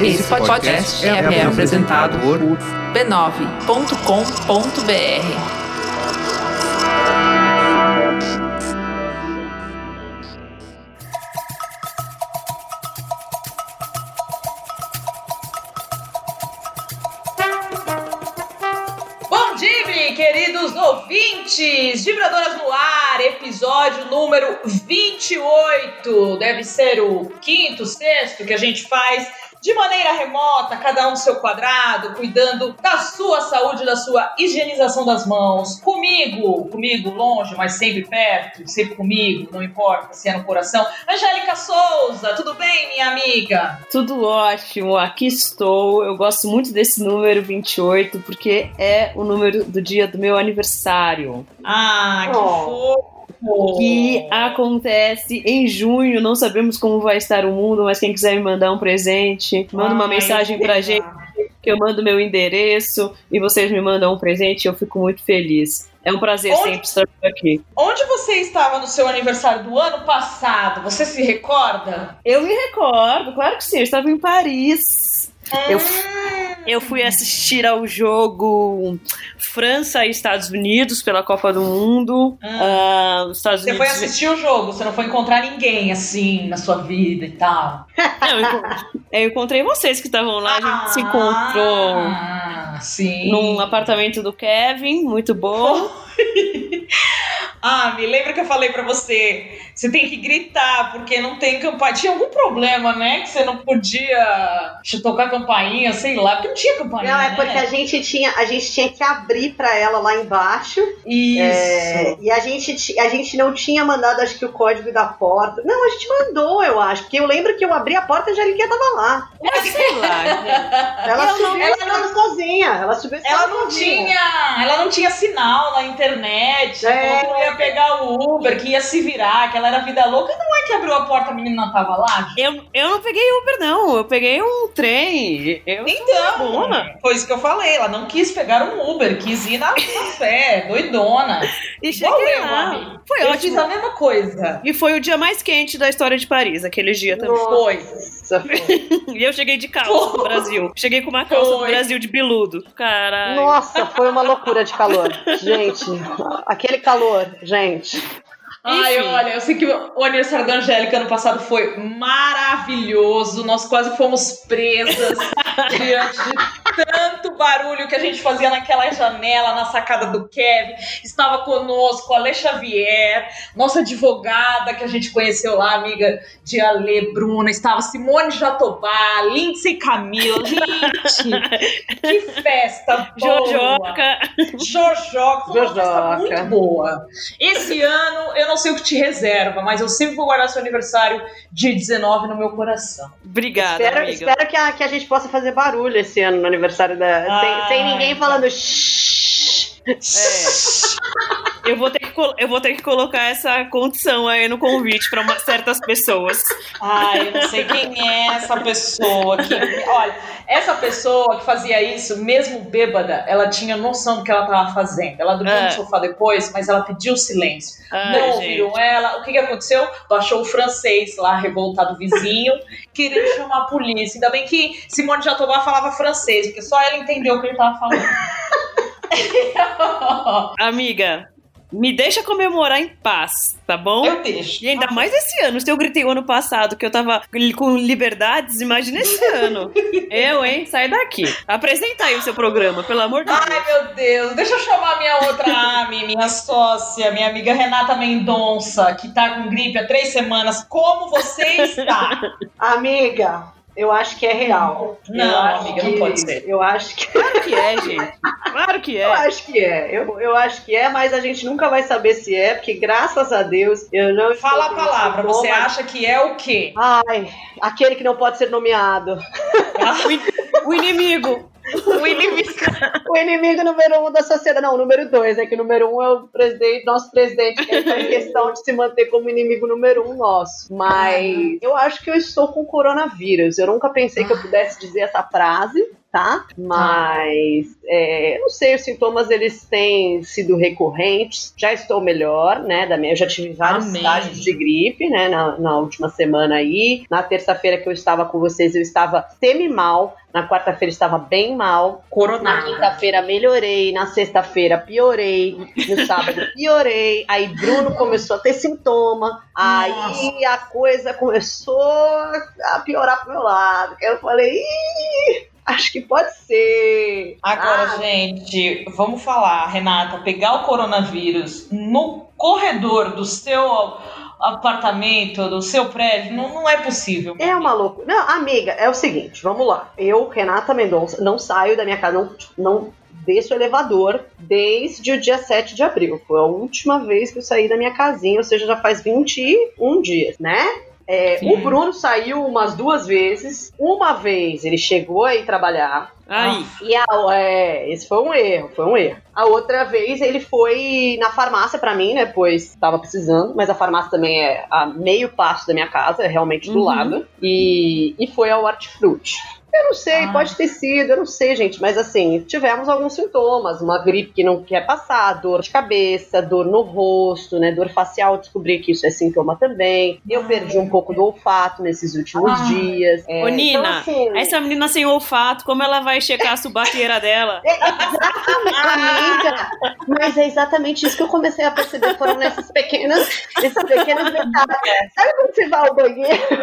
Esse podcast é, é apresentado por b9.com.br. queridos ouvintes! Vibradoras no episódio número 28. Deve ser o quinto, sexto que a gente faz de maneira remota, cada um no seu quadrado, cuidando da sua saúde, da sua higienização das mãos. Comigo, comigo longe, mas sempre perto, sempre comigo, não importa se é no coração. Angélica Souza, tudo bem, minha amiga? Tudo ótimo, aqui estou. Eu gosto muito desse número 28 porque é o número do dia do meu aniversário. Ah, que oh. fofo! Que acontece em junho. Não sabemos como vai estar o mundo, mas quem quiser me mandar um presente, manda uma mensagem pra gente. Que eu mando meu endereço e vocês me mandam um presente. Eu fico muito feliz. É um prazer onde, sempre estar aqui. Onde você estava no seu aniversário do ano passado? Você se recorda? Eu me recordo, claro que sim. Eu estava em Paris. Eu, eu fui assistir ao jogo França e Estados Unidos pela Copa do Mundo. Uh, Estados você Unidos... foi assistir o jogo, você não foi encontrar ninguém assim na sua vida e tal. Não, eu, eu encontrei vocês que estavam lá, a gente ah, se encontrou sim. num apartamento do Kevin, muito bom. Ah, me lembra que eu falei para você, você tem que gritar porque não tem campainha. Tinha algum problema, né? Que você não podia tocar campainha, sei lá, porque não tinha campainha. Não, é porque né? a gente tinha, a gente tinha que abrir para ela lá embaixo. Isso. É, e a gente, a gente não tinha mandado, acho que o código da porta. Não, a gente mandou, eu acho, porque eu lembro que eu abri a porta e a Angelique tava lá. É, sei lá. ela subiu ela não, sozinha. Ela subiu Ela não tinha, ela não tinha sinal na internet. É. Não ia pegar o Uber, que ia se virar, que ela era vida louca. Não é que abriu a porta, a menina não tava lá? Eu, eu não peguei Uber, não. Eu peguei um trem. Eu então, foi isso que eu falei. Ela não quis pegar um Uber, quis ir na, na fé, doidona. E cheguei lá. Foi eu ótimo. fiz a mesma coisa. E foi o dia mais quente da história de Paris, aquele dia também. Foi. e eu cheguei de calça foi. Brasil. Cheguei com uma calça foi. do Brasil de biludo. Caralho. Nossa, foi uma loucura de calor. Gente, aquele calor, gente. Ai, olha, eu sei que o aniversário da Angélica ano passado foi maravilhoso. Nós quase fomos presas diante de tanto barulho que a gente fazia naquela janela, na sacada do Kevin. Estava conosco a Ale Xavier, nossa advogada que a gente conheceu lá, amiga de Ale Bruna. Estava Simone Jatobá, Lindsay Camila. Gente, que festa boa! Jojoca. Jojoca. Foi uma festa muito boa. Esse ano, eu não sei o que te reserva, mas eu sempre vou guardar seu aniversário de 19 no meu coração. Obrigada, espero, amiga. Espero que a, que a gente possa fazer barulho esse ano no aniversário da... Ah, sem, sem ninguém falando shhh. É. Eu vou, ter que, eu vou ter que colocar essa condição aí no convite para certas pessoas. Ai, eu não sei quem é essa pessoa que. Olha, essa pessoa que fazia isso, mesmo bêbada, ela tinha noção do que ela estava fazendo. Ela dormiu no é. sofá depois, mas ela pediu silêncio. Ai, não ouviram ela. O que, que aconteceu? Baixou o francês lá, revoltado vizinho, querendo chamar a polícia. Ainda bem que Simone de Jatobá falava francês, porque só ela entendeu o que ele estava falando. Amiga, me deixa comemorar em paz, tá bom? Eu deixo. E ainda mais esse ano. Se eu gritei o ano passado que eu tava com liberdades, imagina esse ano. eu, hein? Sai daqui. Apresenta aí o seu programa, pelo amor de Ai, Deus. Ai, meu Deus. Deixa eu chamar minha outra Ami, minha sócia, minha amiga Renata Mendonça, que tá com gripe há três semanas. Como você está? Amiga, eu acho que é real. Não, amiga, que, não pode ser. Eu acho que. Claro que é, gente. Claro que é. Eu acho que é. Eu, eu acho que é, mas a gente nunca vai saber se é, porque graças a Deus eu não. Fala a palavra, você acha que é o quê? Ai, aquele que não pode ser nomeado. o inimigo. O inimigo, o inimigo número um da sociedade. Não, o número dois, é que o número um é o presidente, nosso presidente, que em questão de se manter como inimigo número um nosso. Mas eu acho que eu estou com coronavírus. Eu nunca pensei que eu pudesse dizer essa frase, tá? Mas é, eu não sei, os sintomas eles têm sido recorrentes. Já estou melhor, né? Da minha, eu já tive vários Amém. estágios de gripe, né? Na, na última semana aí. Na terça-feira que eu estava com vocês, eu estava semi-mal. Na quarta-feira estava bem mal. Na Coronado. quinta-feira melhorei, na sexta-feira piorei, no sábado piorei. Aí Bruno começou a ter sintoma. Aí a coisa começou a piorar pro meu lado. Eu falei, Ih, acho que pode ser. Agora, Ah, gente, vamos falar, Renata, pegar o coronavírus no corredor do seu apartamento, do seu prédio, não, não é possível. É uma loucura. Não, amiga, é o seguinte, vamos lá. Eu, Renata Mendonça, não saio da minha casa, não, não desço o elevador desde o dia 7 de abril. Foi a última vez que eu saí da minha casinha, ou seja, já faz 21 dias, né? É, o Bruno saiu umas duas vezes. Uma vez ele chegou a ir trabalhar. Aí. E a, é, esse foi um erro, foi um erro. A outra vez ele foi na farmácia pra mim, né? Pois tava precisando, mas a farmácia também é a meio passo da minha casa, é realmente do Uhum. lado. E, e foi ao hortifruti. Eu não sei, Ah. pode ter sido, eu não sei, gente, mas assim, tivemos alguns sintomas, uma gripe que não quer passar, dor de cabeça, dor no rosto, né, dor facial, descobri que isso é sintoma também. Eu perdi um pouco do olfato nesses últimos Ah. dias. É, Ô, Nina, então, assim, Essa menina sem olfato, como ela vai checar a subaqueira dela? Amiga, mas é exatamente isso que eu comecei a perceber. Foram nessas pequenas, esses pequenos detalhes. Sabe quando você vai ao banheiro?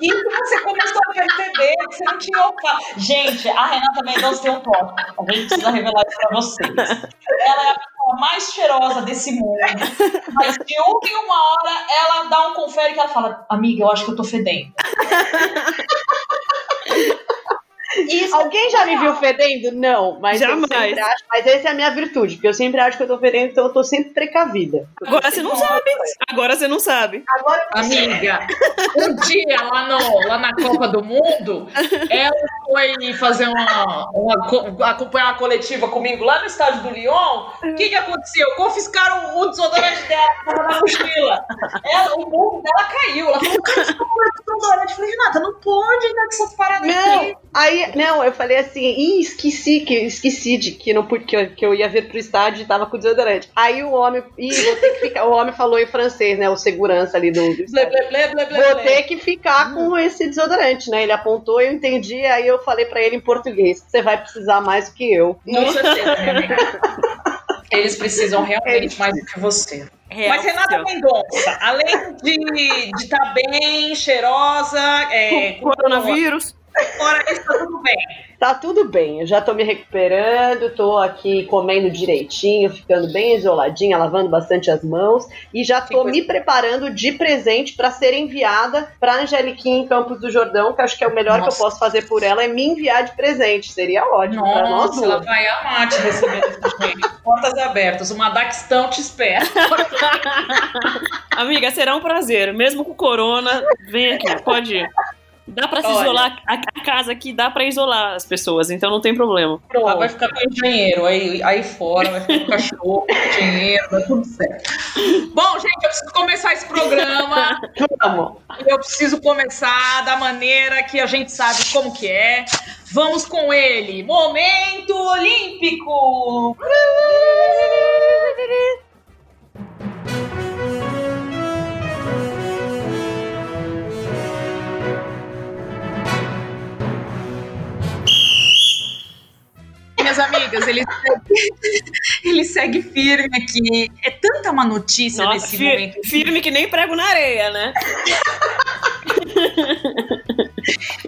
E você começou perceber que você não tinha olfato. Gente, a Renata Mendonça tem um toque. A gente precisa revelar isso pra vocês. Ela é a pessoa mais cheirosa desse mundo. Mas de uma em uma hora, ela dá um confere que ela fala: Amiga, eu acho que eu tô fedendo. Isso Alguém já me viu fedendo? Não, mas eu Jamais. sempre acho. Mas essa é a minha virtude, porque eu sempre acho que eu tô fedendo, então eu tô sempre precavida. Agora você não sabe. Agora você não sabe. Agora eu Amiga, um dia lá, no, lá na Copa do Mundo, ela foi fazer uma, uma co- acompanhar uma coletiva comigo lá no estádio do Lyon. O que, que aconteceu? Confiscaram o desodorante dela tava na mochila. Ela, o mundo dela caiu. Ela falou: cara, tá com desodorante. Eu falei, Renata, não pode dar essas paradas Não, aqui. aí, não, eu falei assim, ih, esqueci que esqueci de que não pude- que eu, que eu ia vir pro estádio e tava com desodorante. Aí o homem, ih, vou ter que ficar, o homem falou em francês, né, o segurança ali do, do Blé, blé, blé, blé, blé, Vou blé. ter que ficar com esse desodorante, né? Ele apontou, eu entendi, aí eu falei pra ele em português: você vai precisar mais do que eu. Com certeza, minha amiga. Eles precisam realmente Eles mais do que você. Real Mas Renata. Mendonça, além de estar bem, cheirosa, é, com Coronavírus. Fora isso, tá tudo bem. Tá tudo bem, eu já tô me recuperando, tô aqui comendo direitinho, ficando bem isoladinha, lavando bastante as mãos e já tô me preparando de presente pra ser enviada pra Angeliquinha em Campos do Jordão, que acho que é o melhor Nossa. que eu posso fazer por ela é me enviar de presente. Seria ótimo pra nós Nossa, ela duas. vai amar te receber. Portas abertas, uma Daquistão te espera. Amiga, será um prazer. Mesmo com corona, vem aqui, pode ir. Dá pra se Olha. isolar. A, a casa aqui dá pra isolar as pessoas, então não tem problema. Ela vai ficar com o engenheiro aí, aí fora, vai ficar com o cachorro, com o engenheiro, vai tudo certo. Bom, gente, eu preciso começar esse programa. Vamos. Eu preciso começar da maneira que a gente sabe como que é. Vamos com ele. Momento Olímpico. Minhas amigas, ele segue, ele segue firme aqui. É tanta uma notícia Nossa, nesse momento. firme que nem prego na areia, né?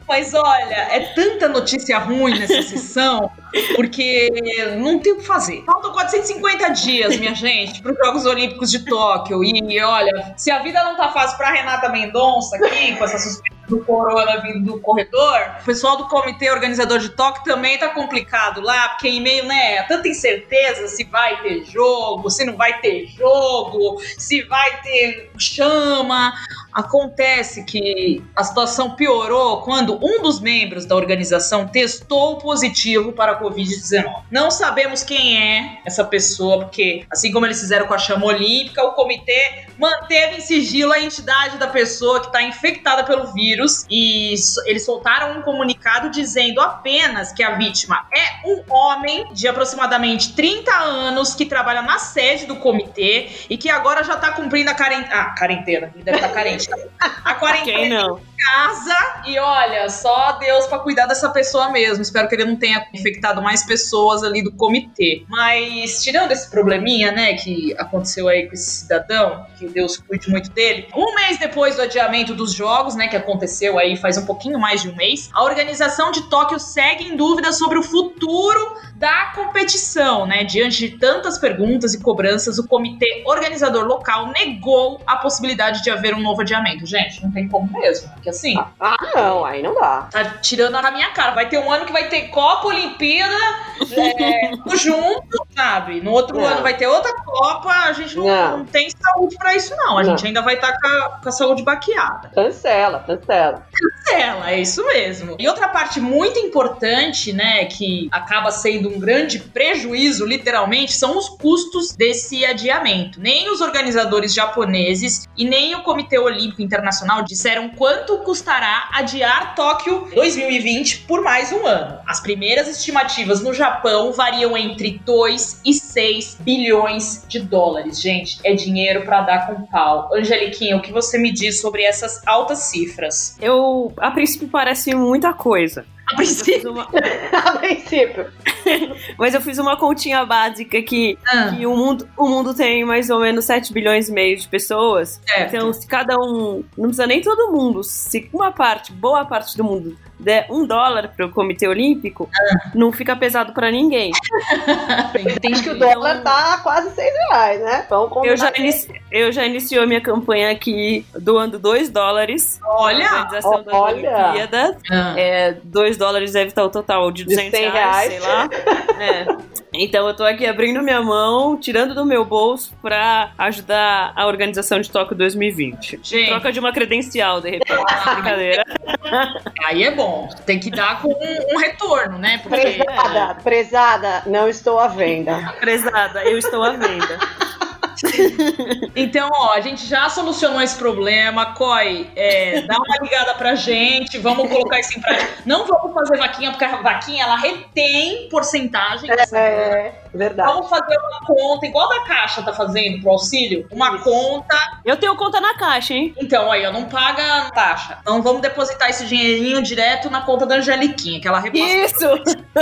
Mas olha, é tanta notícia ruim nessa sessão, porque não tem o que fazer. Faltam 450 dias, minha gente, para os Jogos Olímpicos de Tóquio. E olha, se a vida não tá fácil para Renata Mendonça aqui, com essa suspeita do corona vindo do corredor, o pessoal do comitê organizador de Tóquio também tá complicado lá, porque em meio, né, tanta incerteza se vai ter jogo, se não vai ter jogo, se vai ter chama. Acontece que a situação piorou quando um dos membros da organização testou positivo para a Covid-19. Não sabemos quem é essa pessoa, porque, assim como eles fizeram com a chama olímpica, o comitê manteve em sigilo a entidade da pessoa que está infectada pelo vírus e eles soltaram um comunicado dizendo apenas que a vítima é um homem de aproximadamente 30 anos que trabalha na sede do comitê e que agora já está cumprindo a quarentena. Ah, quarentena, ele deve estar tá carente. A quarentena. Quem não? Casa e olha, só Deus para cuidar dessa pessoa mesmo. Espero que ele não tenha infectado mais pessoas ali do comitê. Mas tirando esse probleminha, né, que aconteceu aí com esse cidadão, que Deus cuide muito dele. Um mês depois do adiamento dos jogos, né, que aconteceu aí faz um pouquinho mais de um mês, a organização de Tóquio segue em dúvida sobre o futuro da competição, né? Diante de tantas perguntas e cobranças, o comitê organizador local negou a possibilidade de haver um novo adiamento. Gente, não tem como mesmo. Porque assim. Ah, não, aí não dá. Tá tirando na minha cara. Vai ter um ano que vai ter Copa, Olimpíada, é, junto, sabe? No outro não. ano vai ter outra Copa. A gente não, não. não tem saúde pra isso, não. A gente ainda vai estar tá com, com a saúde baqueada. Cancela, cancela. Cancela, é isso mesmo. E outra parte muito importante, né, que acaba sendo um grande prejuízo, literalmente, são os custos desse adiamento. Nem os organizadores japoneses e nem o Comitê Olímpico Internacional disseram quanto custará adiar Tóquio 2020 por mais um ano. As primeiras estimativas no Japão variam entre 2 e 6 bilhões de dólares. Gente, é dinheiro para dar com pau. Angeliquinha, o que você me diz sobre essas altas cifras? Eu, a princípio, parece muita coisa. A princípio. Uma... a princípio. Mas eu fiz uma continha básica que, ah. que o, mundo, o mundo tem mais ou menos 7 bilhões e meio de pessoas. Certo. Então, se cada um. Não precisa nem todo mundo. Se uma parte, boa parte do mundo der um dólar para o Comitê Olímpico, ah. não fica pesado para ninguém. Tem que o dólar tá quase 6 reais, né? Vamos eu já, inici... eu já iniciou a minha campanha aqui doando 2 dólares. Olha! Organização das olha. Olimpíadas. Ah. É, 2 dólares deve estar o total de 200 de reais, reais, sei lá. É. Então eu tô aqui abrindo minha mão, tirando do meu bolso pra ajudar a organização de Tóquio 2020. Gente. Troca de uma credencial, de repente. Brincadeira. Aí é bom. Tem que dar com um, um retorno, né? Porque... Prezada, prezada, não estou à venda. Prezada, eu estou à venda. então, ó, a gente já solucionou esse problema. Coi, é, dá uma ligada pra gente, vamos colocar isso em prática. Não vamos fazer vaquinha, porque a vaquinha ela retém porcentagem. É, é, verdade. Vamos fazer uma conta, igual da Caixa tá fazendo pro auxílio, uma isso. conta. Eu tenho conta na Caixa, hein? Então, aí, ó, não paga taxa. Então vamos depositar esse dinheirinho direto na conta da Angeliquinha, que ela repassa. Isso!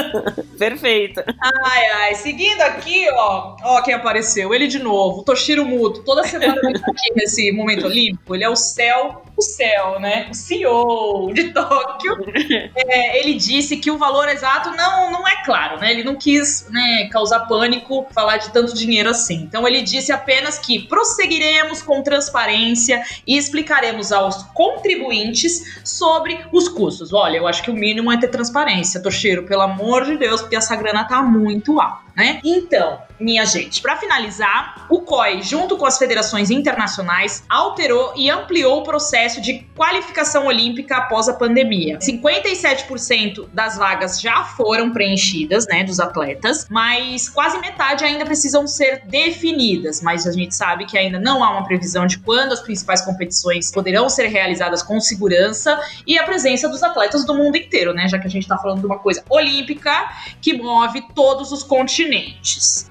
Perfeito. Ai, ai. Seguindo aqui, ó, ó quem apareceu, ele de novo. Toshiro Muto, toda semana ele tá aqui nesse momento olímpico, ele é o céu o céu, né? O CEO de Tóquio, é, ele disse que o valor exato não, não é claro, né? Ele não quis né, causar pânico, falar de tanto dinheiro assim. Então ele disse apenas que prosseguiremos com transparência e explicaremos aos contribuintes sobre os custos. Olha, eu acho que o mínimo é ter transparência, Toshiro, pelo amor de Deus, porque essa grana tá muito alta, né? Então, minha gente, para finalizar, o COI, junto com as federações internacionais, alterou e ampliou o processo de qualificação olímpica após a pandemia. 57% das vagas já foram preenchidas, né, dos atletas, mas quase metade ainda precisam ser definidas. Mas a gente sabe que ainda não há uma previsão de quando as principais competições poderão ser realizadas com segurança e a presença dos atletas do mundo inteiro, né, já que a gente está falando de uma coisa olímpica que move todos os continentes.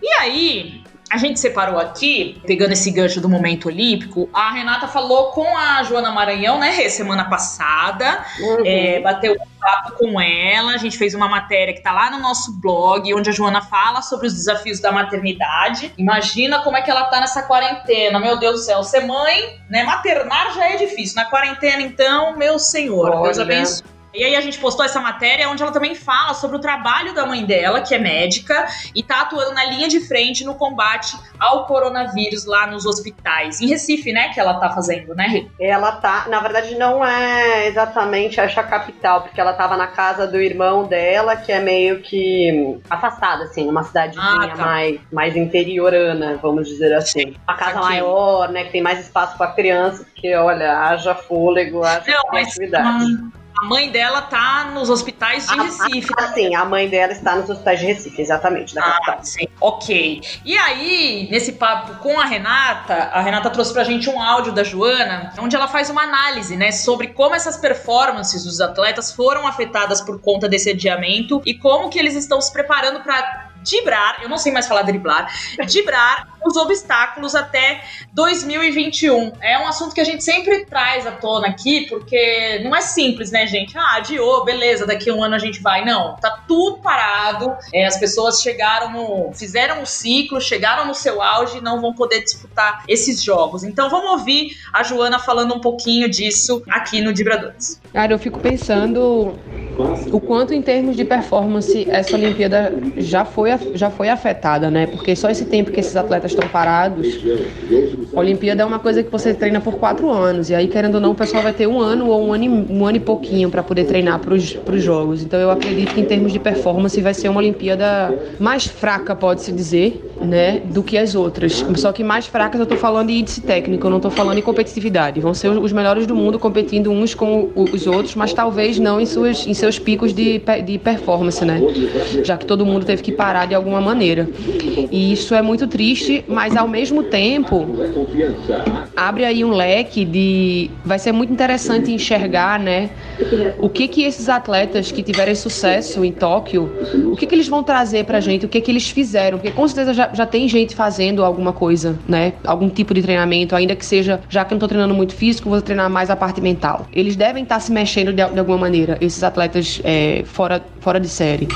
E aí, a gente separou aqui, pegando esse gancho do momento olímpico, a Renata falou com a Joana Maranhão, né, semana passada, uhum. é, bateu um papo com ela, a gente fez uma matéria que tá lá no nosso blog, onde a Joana fala sobre os desafios da maternidade. Imagina como é que ela tá nessa quarentena, meu Deus do céu, ser mãe, né, maternar já é difícil, na quarentena então, meu senhor, Olha. Deus abençoe. E aí a gente postou essa matéria onde ela também fala sobre o trabalho da mãe dela, que é médica, e tá atuando na linha de frente no combate ao coronavírus lá nos hospitais. Em Recife, né, que ela tá fazendo, né, Ela tá, na verdade não é exatamente a capital, porque ela tava na casa do irmão dela, que é meio que afastada, assim, numa cidadezinha ah, tá. mais, mais interiorana, vamos dizer assim. A casa Aqui. maior, né, que tem mais espaço para criança, porque olha, haja fôlego, haja não, criatividade. Mas, a mãe dela tá nos hospitais de Recife. Ah, sim, a mãe dela está nos hospitais de Recife, exatamente, da Ah, capital. sim. Ok. E aí, nesse papo com a Renata, a Renata trouxe pra gente um áudio da Joana, onde ela faz uma análise, né, sobre como essas performances dos atletas foram afetadas por conta desse adiamento e como que eles estão se preparando pra dibrar, eu não sei mais falar driblar, dibrar os obstáculos até 2021. É um assunto que a gente sempre traz à tona aqui, porque não é simples, né, gente? Ah, adiou, beleza, daqui a um ano a gente vai. Não, tá tudo parado. É, as pessoas chegaram no. fizeram o ciclo, chegaram no seu auge e não vão poder disputar esses jogos. Então vamos ouvir a Joana falando um pouquinho disso aqui no Dibradores. Cara, eu fico pensando o quanto em termos de performance essa Olimpíada já foi, já foi afetada, né? Porque só esse tempo que esses atletas estão parados, a Olimpíada é uma coisa que você treina por quatro anos, e aí, querendo ou não, o pessoal vai ter um ano ou um ano e, um ano e pouquinho para poder treinar para os jogos. Então eu acredito que em termos de performance vai ser uma Olimpíada mais fraca, pode-se dizer, né? Do que as outras. Só que mais fracas eu tô falando de índice técnico, eu não tô falando em competitividade. Vão ser os melhores do mundo competindo uns com os outros, mas talvez não em, suas, em seus picos de, de performance, né? Já que todo mundo teve que parar de alguma maneira. E isso é muito triste, mas ao mesmo tempo abre aí um leque de. Vai ser muito interessante enxergar, né? O que que esses atletas que tiverem sucesso em Tóquio, o que que eles vão trazer pra gente, o que que eles fizeram, porque com certeza já, já tem gente fazendo alguma coisa, né? Algum tipo de treinamento, ainda que seja, já que eu não tô treinando muito físico, vou treinar mais a parte mental. Eles devem estar se mexendo de, de alguma maneira, esses atletas é, fora, fora de série.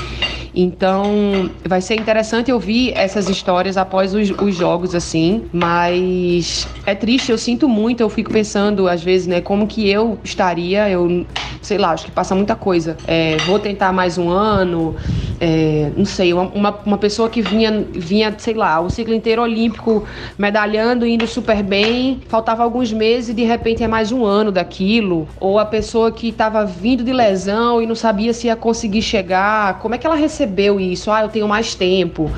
Então, vai ser interessante ouvir essas histórias após os, os, jogos, assim, mas é triste, eu sinto muito, eu fico pensando, às vezes, né, como que eu estaria, eu, sei lá, acho que passa muita coisa. É, vou tentar mais um ano, é, não sei, uma, uma pessoa que vinha, vinha, sei lá, o ciclo inteiro olímpico, medalhando, indo super bem, faltava alguns meses e de repente é mais um ano daquilo, ou a pessoa que estava vindo de lesão e não sabia se ia conseguir chegar, como é que ela recebeu isso? Ah, eu tenho mais tempo,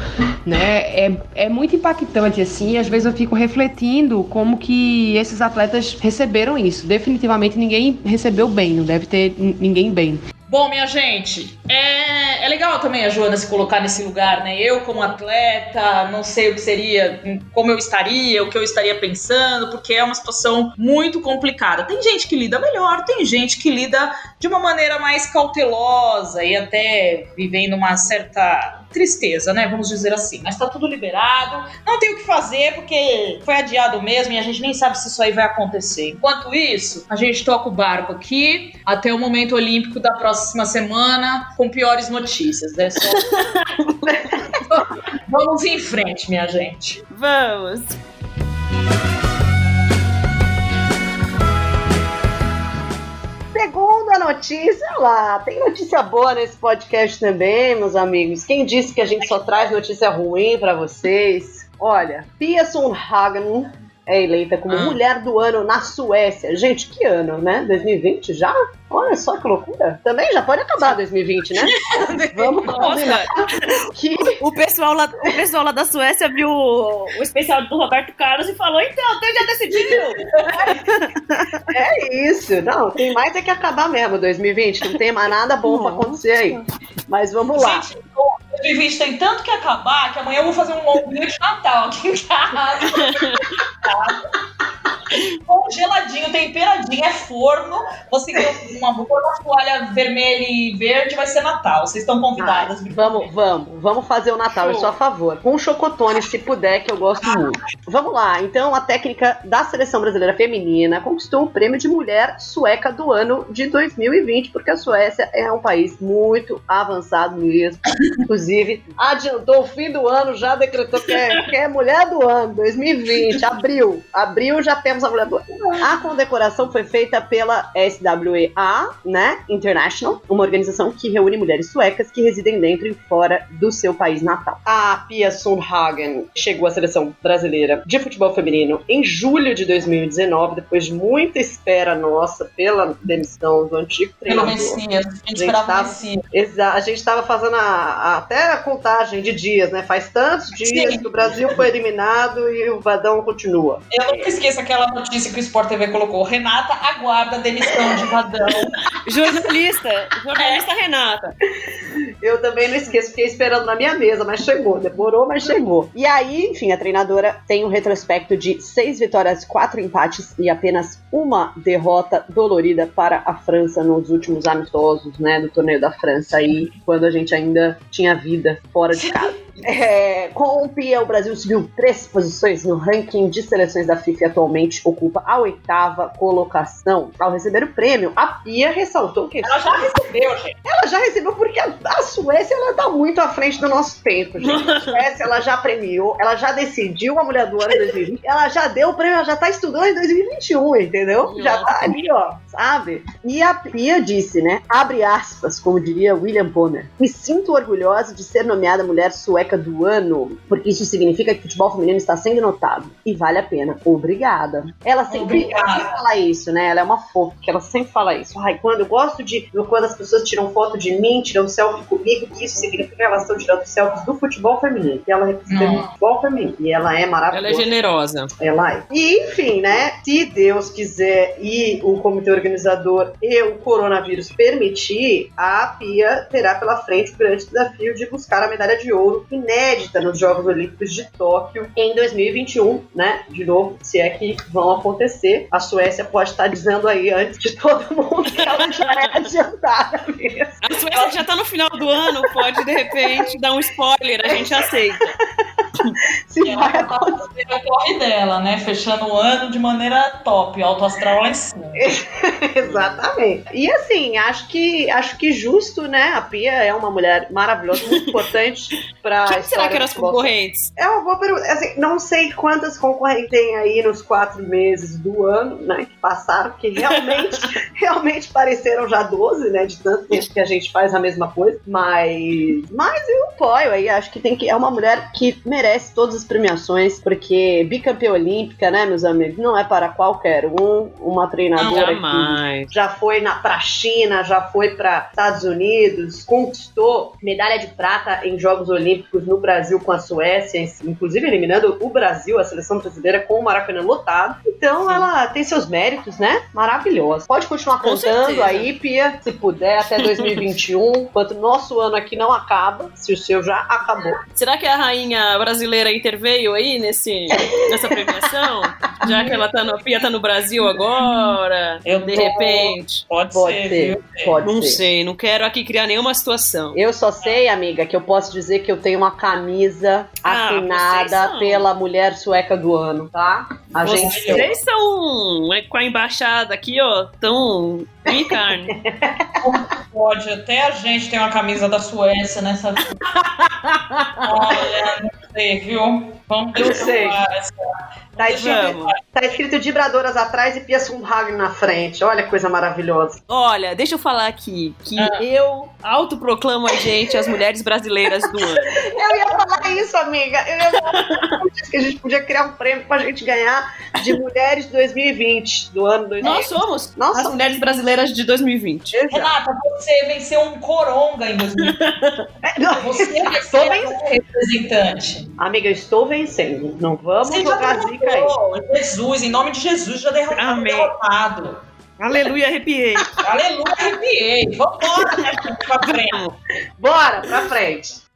né? É, é muito impactante, assim, às vezes eu fico refletindo como que esses atletas receberam isso. Definitivamente ninguém recebeu bem, não deve ter ninguém bem. Bom, minha gente, é, é legal também a Joana se colocar nesse lugar, né? Eu, como atleta, não sei o que seria, como eu estaria, o que eu estaria pensando, porque é uma situação muito complicada. Tem gente que lida melhor, tem gente que lida de uma maneira mais cautelosa e até vivendo uma certa tristeza, né? Vamos dizer assim. Mas tá tudo liberado, não tem o que fazer porque foi adiado mesmo e a gente nem sabe se isso aí vai acontecer. Enquanto isso, a gente toca o barco aqui até o momento olímpico da próxima semana com piores notícias, né? Só... Vamos em frente, minha gente. Vamos. Segunda notícia lá, tem notícia boa nesse podcast também, meus amigos. Quem disse que a gente só traz notícia ruim para vocês? Olha, Pia Sundhagen é eleita como ah. mulher do ano na Suécia. Gente, que ano, né? 2020 já? Olha só que loucura. Também já pode acabar 2020, né? Vamos combinar. que... o, pessoal lá, o pessoal lá da Suécia viu o, o especial do Roberto Carlos e falou: então, então já decidiu. é isso. Não, tem mais é que acabar mesmo 2020. Não tem mais nada bom pra acontecer aí. Mas vamos lá. Gente, 2020 tem tanto que acabar que amanhã eu vou fazer um ovinho de Natal aqui em casa. Congeladinho, temperadinho, é forno. Você ganhou uma boa toalha vermelha e verde, vai ser Natal. Vocês estão convidadas. Ah, vamos, vamos, vamos fazer o Natal, Show. eu sou a favor. Com chocotone, se puder, que eu gosto muito. Vamos lá, então a técnica da seleção brasileira feminina conquistou o prêmio de mulher sueca do ano de 2020, porque a Suécia é um país muito avançado mesmo. Inclusive, adiantou o fim do ano, já decretou que é, que é mulher do ano, 2020, abril. Abril já temos a mulher do ano. A condecoração foi feita pela SWEA, né, International, uma organização que reúne mulheres suecas que residem dentro e fora do seu país natal. A Pia Sundhagen chegou à seleção brasileira de futebol feminino em julho de 2019, depois de muita espera nossa pela demissão do antigo treinador. Pelo Messias, a gente esperava Messias. A gente estava fazendo a, a, até a contagem de dias, né? Faz tantos dias Sim. que o Brasil foi eliminado e o Vadão continua. Eu nunca esqueço aquela notícia que o Sport TV colocou, Renata aguarda a demissão de Vadão. jornalista, jornalista é. Renata. Eu também não esqueço, fiquei esperando na minha mesa, mas chegou, demorou, mas chegou. E aí, enfim, a treinadora tem um retrospecto de seis vitórias, quatro empates e apenas uma derrota dolorida para a França nos últimos amistosos, né, do torneio da França aí, quando a gente ainda tinha vida fora de casa. É, com o Pia, o Brasil subiu três posições no ranking de seleções da FIFA e atualmente ocupa a oitava colocação. Ao receber o prêmio, a Pia ressaltou que. Ela já recebeu, gente. Ela já recebeu porque a, a Suécia ela tá muito à frente do nosso tempo, gente. A Suécia ela já premiou, ela já decidiu a mulher do ano 2020, ela já deu o prêmio, ela já tá estudando em 2021, entendeu? Nossa. Já tá ali, ó, sabe? E a Pia disse, né? Abre aspas, como diria William Bonner. Me sinto orgulhosa de ser nomeada mulher sueca do ano, porque isso significa que o futebol feminino está sendo notado. E vale a pena. Obrigada. Ela sempre, fala isso, né? Ela é uma fofa, que ela sempre fala isso. Ai, quando eu gosto de. Quando as pessoas tiram foto de mim, tiram selfie comigo, isso significa que elas estão tirando selfies do futebol feminino. E ela representa o futebol feminino. E ela é maravilhosa. Ela é generosa. Ela é. E, enfim, né? Se Deus quiser e o comitê organizador e o coronavírus permitir, a Pia terá pela frente o grande desafio de buscar a medalha de ouro inédita nos Jogos Olímpicos de Tóquio em 2021, né? De novo, se é que vão acontecer. A Suécia pode estar dizendo aí antes de todo mundo que ela já é adiantada mesmo. A Suécia já está no final do ano, pode de repente dar um spoiler, a gente aceita. Se e vai ela acontecer. o corre dela, né? Fechando o ano de maneira top, alto astral lá em cima. Exatamente. E assim, acho que acho que justo, né? A Pia é uma mulher maravilhosa, muito importante para Quem será que eram as concorrentes? É uma boa pergunta. Assim, não sei quantas concorrentes tem aí nos quatro meses do ano, né? Que passaram, que realmente, realmente pareceram já 12, né? De tanto tempo que a gente faz a mesma coisa. Mas, mas eu apoio aí. Acho que tem que. É uma mulher que merece todas as premiações, porque bicampeã olímpica, né, meus amigos? Não é para qualquer um. Uma treinadora não, que já foi na, pra China, já foi para Estados Unidos, conquistou medalha de prata em Jogos Olímpicos no Brasil com a Suécia, inclusive eliminando o Brasil, a seleção brasileira, com o Maracanã lotado. Então Sim. ela tem seus méritos, né? Maravilhosa. Pode continuar com cantando certeza. aí, Pia, se puder, até 2021, enquanto nosso ano aqui não acaba, se o seu já acabou. Será que a rainha brasileira interveio aí nesse, nessa premiação? Já que ela tá no, Pia tá no Brasil agora, Eu de tô... repente. Pode, pode ser, ser. Pode não ser. sei, não quero aqui criar nenhuma situação. Eu só sei, amiga, que eu posso dizer que eu tenho uma camisa ah, assinada pela mulher sueca do ano, tá? A vocês gente. Vocês são com a embaixada aqui, ó, tão e carne. Pode, até a gente tem uma camisa da Suécia nessa. Olha, sei, viu? Vamos eu sei. Tá escrito, tá escrito vibradoras atrás e Pia Sundhagen na frente. Olha que coisa maravilhosa. Olha, deixa eu falar aqui que ah. eu autoproclamo a gente as mulheres brasileiras do ano. eu ia falar isso, amiga. Eu ia falar que a gente podia criar um prêmio pra gente ganhar de mulheres 2020, do ano 2020. Nós somos Nós as somos. mulheres brasileiras de 2020. Exato. Renata, você venceu um coronga em 2020. É, não, você venceu um representante. Amiga, eu estou vencendo. Não vamos você jogar zica Jesus, em nome de Jesus, já derrotado. derrotado. Aleluia, arrepiei. Aleluia, arrepiei. Vambora, né? Pra frente. Bora, pra frente.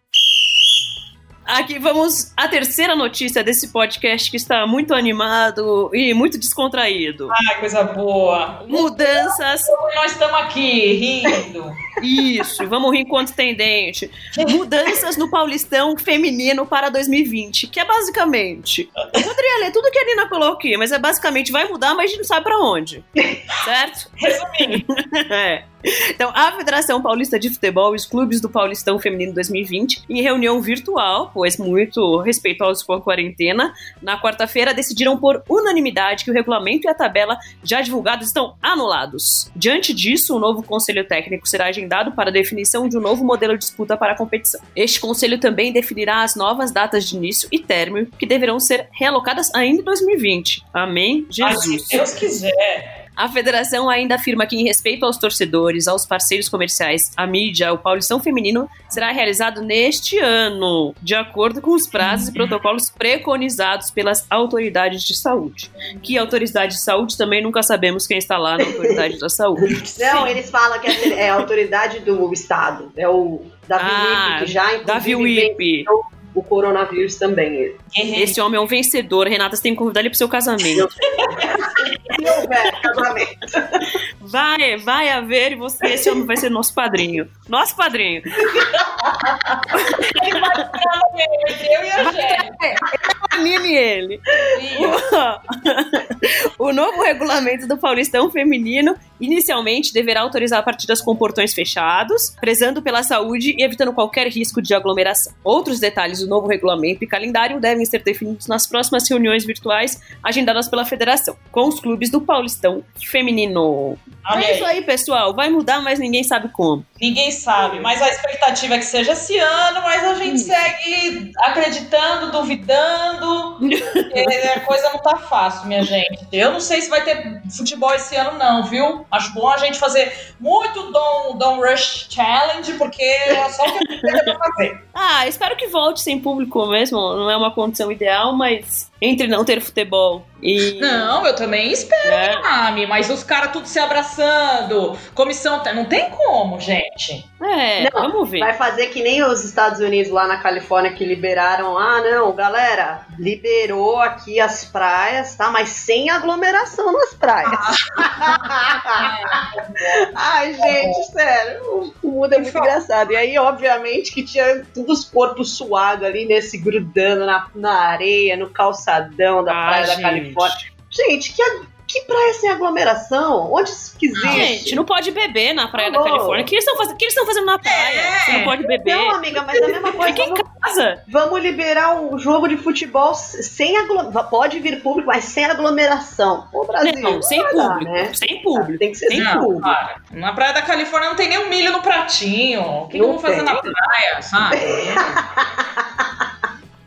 Aqui vamos à terceira notícia desse podcast que está muito animado e muito descontraído. Ah, coisa boa. Mudanças. Nós estamos aqui rindo. Isso, vamos rir enquanto tem dente. Mudanças no Paulistão feminino para 2020, que é basicamente. Eu poderia ler tudo que a Nina colocou aqui, mas é basicamente vai mudar, mas a gente não sabe para onde. Certo? Resumindo. é. Então, a Federação Paulista de Futebol e os clubes do Paulistão Feminino 2020, em reunião virtual, pois muito respeitosos com a quarentena, na quarta-feira decidiram por unanimidade que o regulamento e a tabela já divulgados estão anulados. Diante disso, o novo conselho técnico será agendado para a definição de um novo modelo de disputa para a competição. Este conselho também definirá as novas datas de início e término que deverão ser realocadas ainda em 2020. Amém? Jesus. Se Deus quiser. A federação ainda afirma que, em respeito aos torcedores, aos parceiros comerciais, à mídia, o Paulistão Feminino será realizado neste ano, de acordo com os prazos e protocolos preconizados pelas autoridades de saúde. Que autoridade de saúde também nunca sabemos quem está lá na autoridade da saúde. Não, eles falam que é a autoridade do Estado. É o Davi Ah, Wip, que já Davi Wip. o coronavírus também. Esse homem é um vencedor. Renata, você tem que convidar ele pro seu casamento. Se houver casamento. Vai, vai haver e você, esse homem vai ser nosso padrinho. Nosso padrinho. Ele vai eu e a. Anime ele. o novo regulamento do Paulistão Feminino inicialmente deverá autorizar partidas com portões fechados, prezando pela saúde e evitando qualquer risco de aglomeração. Outros detalhes do novo regulamento e calendário devem ser definidos nas próximas reuniões virtuais agendadas pela federação, com os clubes do Paulistão Feminino. Amém. É isso aí, pessoal. Vai mudar, mas ninguém sabe como. Ninguém sabe, mas a expectativa é que seja esse ano, mas a gente segue acreditando, duvidando. porque a coisa não tá fácil, minha gente. Eu não sei se vai ter futebol esse ano, não, viu? Acho bom a gente fazer muito Dom, Dom Rush Challenge, porque é só o que eu tenho pra fazer. Ah, espero que volte sem público mesmo. Não é uma condição ideal, mas entre não ter futebol e. Não, eu também espero, né? Ami, mas os caras tudo se abraçando, comissão. Não tem como, gente. É, Não, vamos ver. Vai fazer que nem os Estados Unidos lá na Califórnia que liberaram. Ah, não, galera, liberou aqui as praias, tá? Mas sem aglomeração nas praias. Ai, gente, sério, o mundo é muito engraçado. E aí, obviamente, que tinha todos os corpos suados ali, nesse grudando na, na areia, no calçadão da Ah, praia da gente. Califórnia. Gente, que, que praia sem aglomeração? Onde isso que existe? Gente, não pode beber na praia da Alô? Califórnia. O que eles estão fazendo, o que eles estão fazendo na praia? É. Você não pode beber. Não, amiga, mas é a mesma coisa. Fica em Vamos, casa. vamos liberar o jogo de futebol sem aglomeração. Pode vir público, mas sem aglomeração. O Brasil. Não, sem vai dar, público. né? Sem público. Tem que ser Sem sem Não, público. para. Na praia da Califórnia não tem nem um milho no pratinho. O que, que eu Não vou fazer na praia, sabe?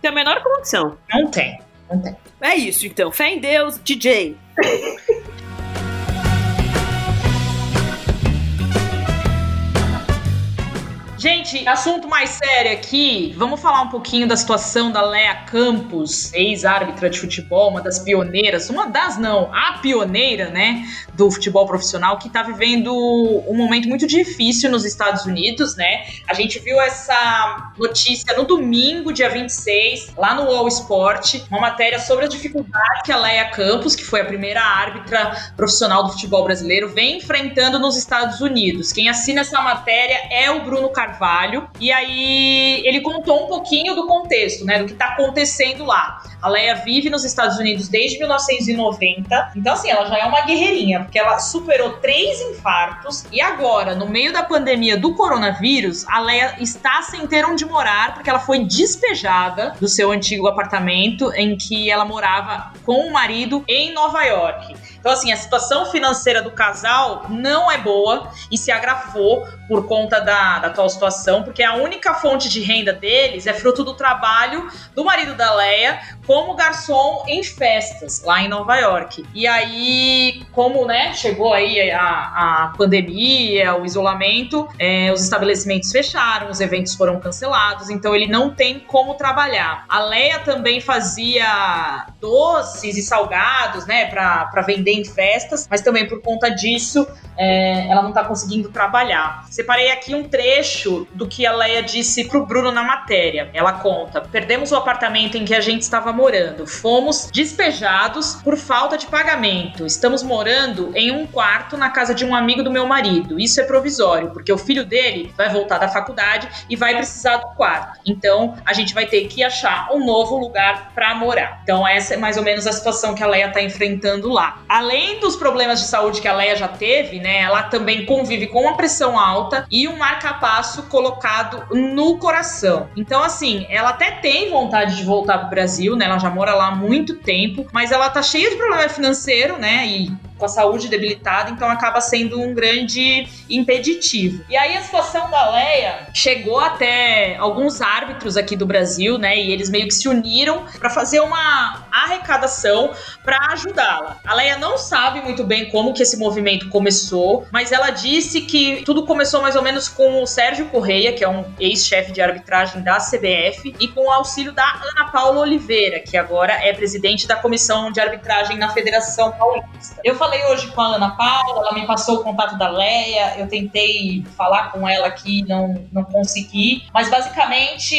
Tem a menor condição. Não tem. Não tem. É isso, então. Fé em Deus, DJ. Gente, assunto mais sério aqui. Vamos falar um pouquinho da situação da Lea Campos, ex-árbitra de futebol, uma das pioneiras, uma das não, a pioneira, né, do futebol profissional que tá vivendo um momento muito difícil nos Estados Unidos, né? A gente viu essa notícia no domingo, dia 26, lá no All Sport, uma matéria sobre a dificuldade que a Leia Campos, que foi a primeira árbitra profissional do futebol brasileiro, vem enfrentando nos Estados Unidos. Quem assina essa matéria é o Bruno Carvalho. E aí ele contou um pouquinho do contexto, né? Do que tá acontecendo lá. A Leia vive nos Estados Unidos desde 1990. Então, assim, ela já é uma guerreirinha, porque ela superou três infartos. E agora, no meio da pandemia do coronavírus, a Leia está sem ter onde morar, porque ela foi despejada do seu antigo apartamento em que ela morava com o marido em Nova York. Então, assim, a situação financeira do casal não é boa e se agravou por conta da, da atual situação, porque a única fonte de renda deles é fruto do trabalho do marido da Leia como garçom em festas lá em Nova York. E aí, como né, chegou aí a, a pandemia, o isolamento, é, os estabelecimentos fecharam, os eventos foram cancelados, então ele não tem como trabalhar. A Leia também fazia doces e salgados, né, para vender em festas, mas também por conta disso é, ela não tá conseguindo trabalhar. Separei aqui um trecho do que a Leia disse pro Bruno na matéria. Ela conta: perdemos o apartamento em que a gente estava morando, fomos despejados por falta de pagamento. Estamos morando em um quarto na casa de um amigo do meu marido. Isso é provisório, porque o filho dele vai voltar da faculdade e vai precisar do quarto. Então a gente vai ter que achar um novo lugar para morar. Então essa é mais ou menos a situação que a Leia tá enfrentando lá. Além dos problemas de saúde que a Leia já teve, né? Ela também convive com uma pressão alta e um marca-passo colocado no coração. Então, assim, ela até tem vontade de voltar pro Brasil, né? Ela já mora lá há muito tempo, mas ela tá cheia de problema financeiro, né? E com a saúde debilitada, então acaba sendo um grande impeditivo. E aí a situação da Leia chegou até alguns árbitros aqui do Brasil, né? E eles meio que se uniram para fazer uma arrecadação para ajudá-la. A Leia não sabe muito bem como que esse movimento começou, mas ela disse que tudo começou mais ou menos com o Sérgio Correia, que é um ex-chefe de arbitragem da CBF, e com o auxílio da Ana Paula Oliveira, que agora é presidente da comissão de arbitragem na Federação Paulista. Eu falei hoje com a Ana Paula, ela me passou o contato da Leia, eu tentei falar com ela aqui, não, não consegui, mas basicamente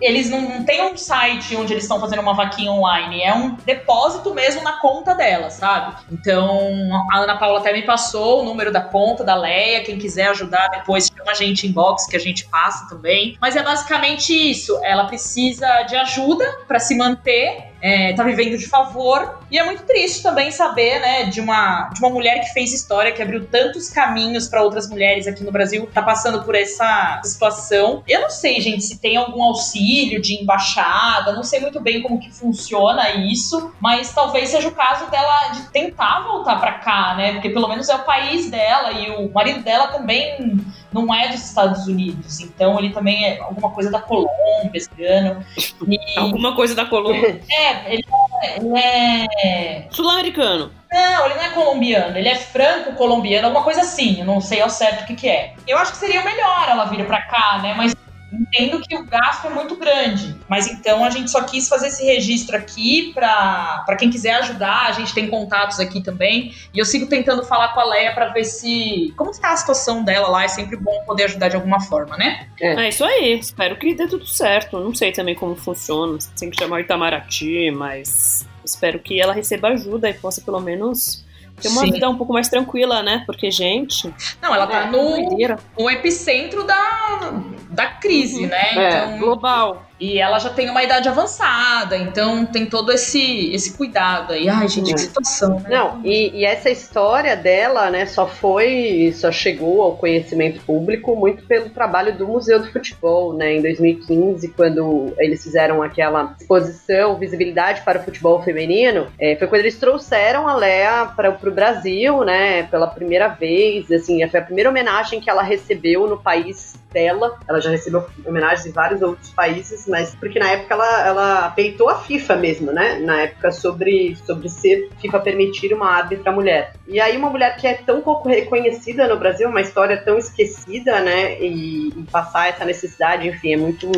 eles não, não têm um site onde eles estão fazendo uma vaquinha online, é um depósito mesmo na conta dela, sabe? Então a Ana Paula até me passou o número da conta da Leia, quem quiser ajudar depois chama a gente inbox que a gente passa também. Mas é basicamente isso, ela precisa de ajuda para se manter é, tá vivendo de favor. E é muito triste também saber, né, de uma, de uma mulher que fez história, que abriu tantos caminhos para outras mulheres aqui no Brasil, tá passando por essa situação. Eu não sei, gente, se tem algum auxílio de embaixada, não sei muito bem como que funciona isso, mas talvez seja o caso dela de tentar voltar para cá, né? Porque pelo menos é o país dela e o marido dela também não é dos Estados Unidos, então ele também é alguma coisa da Colômbia, esse ano. E... Alguma coisa da Colômbia. É, ele é. Ele é... Sul-americano. Não, ele não é colombiano, ele é franco-colombiano, alguma coisa assim, eu não sei ao certo o que, que é. Eu acho que seria melhor ela vir pra cá, né? Mas entendo que o gasto é muito grande, mas então a gente só quis fazer esse registro aqui para quem quiser ajudar. A gente tem contatos aqui também e eu sigo tentando falar com a Leia para ver se como está a situação dela lá. É sempre bom poder ajudar de alguma forma, né? É. é isso aí. Espero que dê tudo certo. Não sei também como funciona. Tem que chamar Itamaraty, mas espero que ela receba ajuda e possa pelo menos ter uma Sim. vida um pouco mais tranquila, né? Porque, gente. Não, ela tá é, no, no epicentro da, da crise, uhum. né? É, então, global. E ela já tem uma idade avançada, então tem todo esse, esse cuidado aí. Ai, gente, que situação, né? Não, e, e, essa história dela, né, só foi, só chegou ao conhecimento público muito pelo trabalho do Museu do Futebol, né, em 2015, quando eles fizeram aquela exposição Visibilidade para o Futebol Feminino, é, foi quando eles trouxeram a Lea para o Brasil, né, pela primeira vez, assim, foi a primeira homenagem que ela recebeu no país dela. Ela já recebeu homenagens em vários outros países, mas porque na época ela, ela peitou a FIFA mesmo, né? Na época sobre, sobre ser FIFA permitir uma árbitra mulher. E aí uma mulher que é tão pouco reconhecida no Brasil, uma história tão esquecida, né? E, e passar essa necessidade, enfim, é muito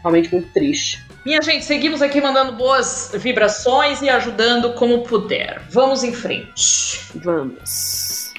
realmente muito triste. Minha gente, seguimos aqui mandando boas vibrações e ajudando como puder. Vamos em frente. Vamos.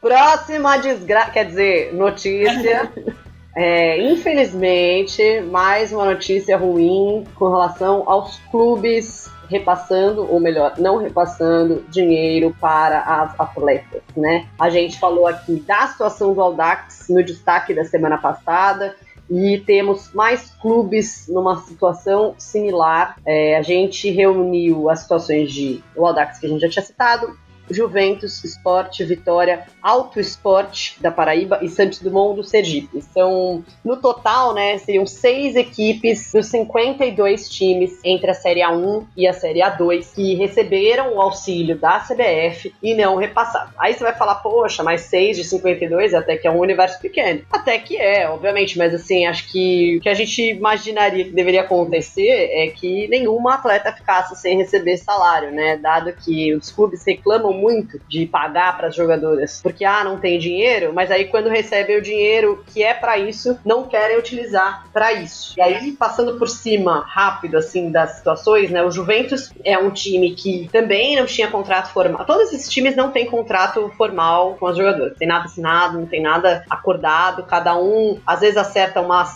Próxima desgraça, quer dizer, notícia. É, infelizmente, mais uma notícia ruim com relação aos clubes repassando, ou melhor, não repassando dinheiro para as atletas, né? A gente falou aqui da situação do Aldax no destaque da semana passada e temos mais clubes numa situação similar. É, a gente reuniu as situações de o Aldax que a gente já tinha citado, Juventus, Esporte, Vitória, Alto Esporte da Paraíba e Santos Dumont do Sergipe. São, no total, né, seriam seis equipes dos 52 times entre a Série A1 e a Série A2 que receberam o auxílio da CBF e não repassaram. Aí você vai falar, poxa, mas seis de 52 até que é um universo pequeno. Até que é, obviamente, mas assim, acho que o que a gente imaginaria que deveria acontecer é que nenhuma atleta ficasse sem receber salário, né? Dado que os clubes reclamam muito de pagar para as jogadoras, porque ah, não tem dinheiro, mas aí quando recebem o dinheiro que é para isso, não querem utilizar para isso. E aí passando por cima rápido assim das situações, né? O Juventus é um time que também não tinha contrato formal. Todos esses times não têm contrato formal com as jogadoras. Tem nada assinado, não tem nada acordado, cada um às vezes acerta uma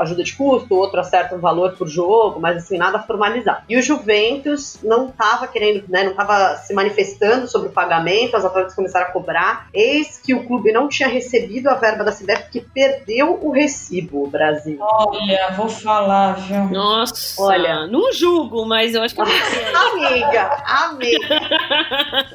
ajuda de custo, outro acerta um valor por jogo, mas assim nada formalizado. E o Juventus não estava querendo, né, não estava se manifestando sobre o pagamento, as atletas começaram a cobrar. Eis que o clube não tinha recebido a verba da CBF porque perdeu o recibo, o Brasil. Olha, vou falar, viu? Nossa, olha, não julgo, mas eu acho que eu Amiga, amiga,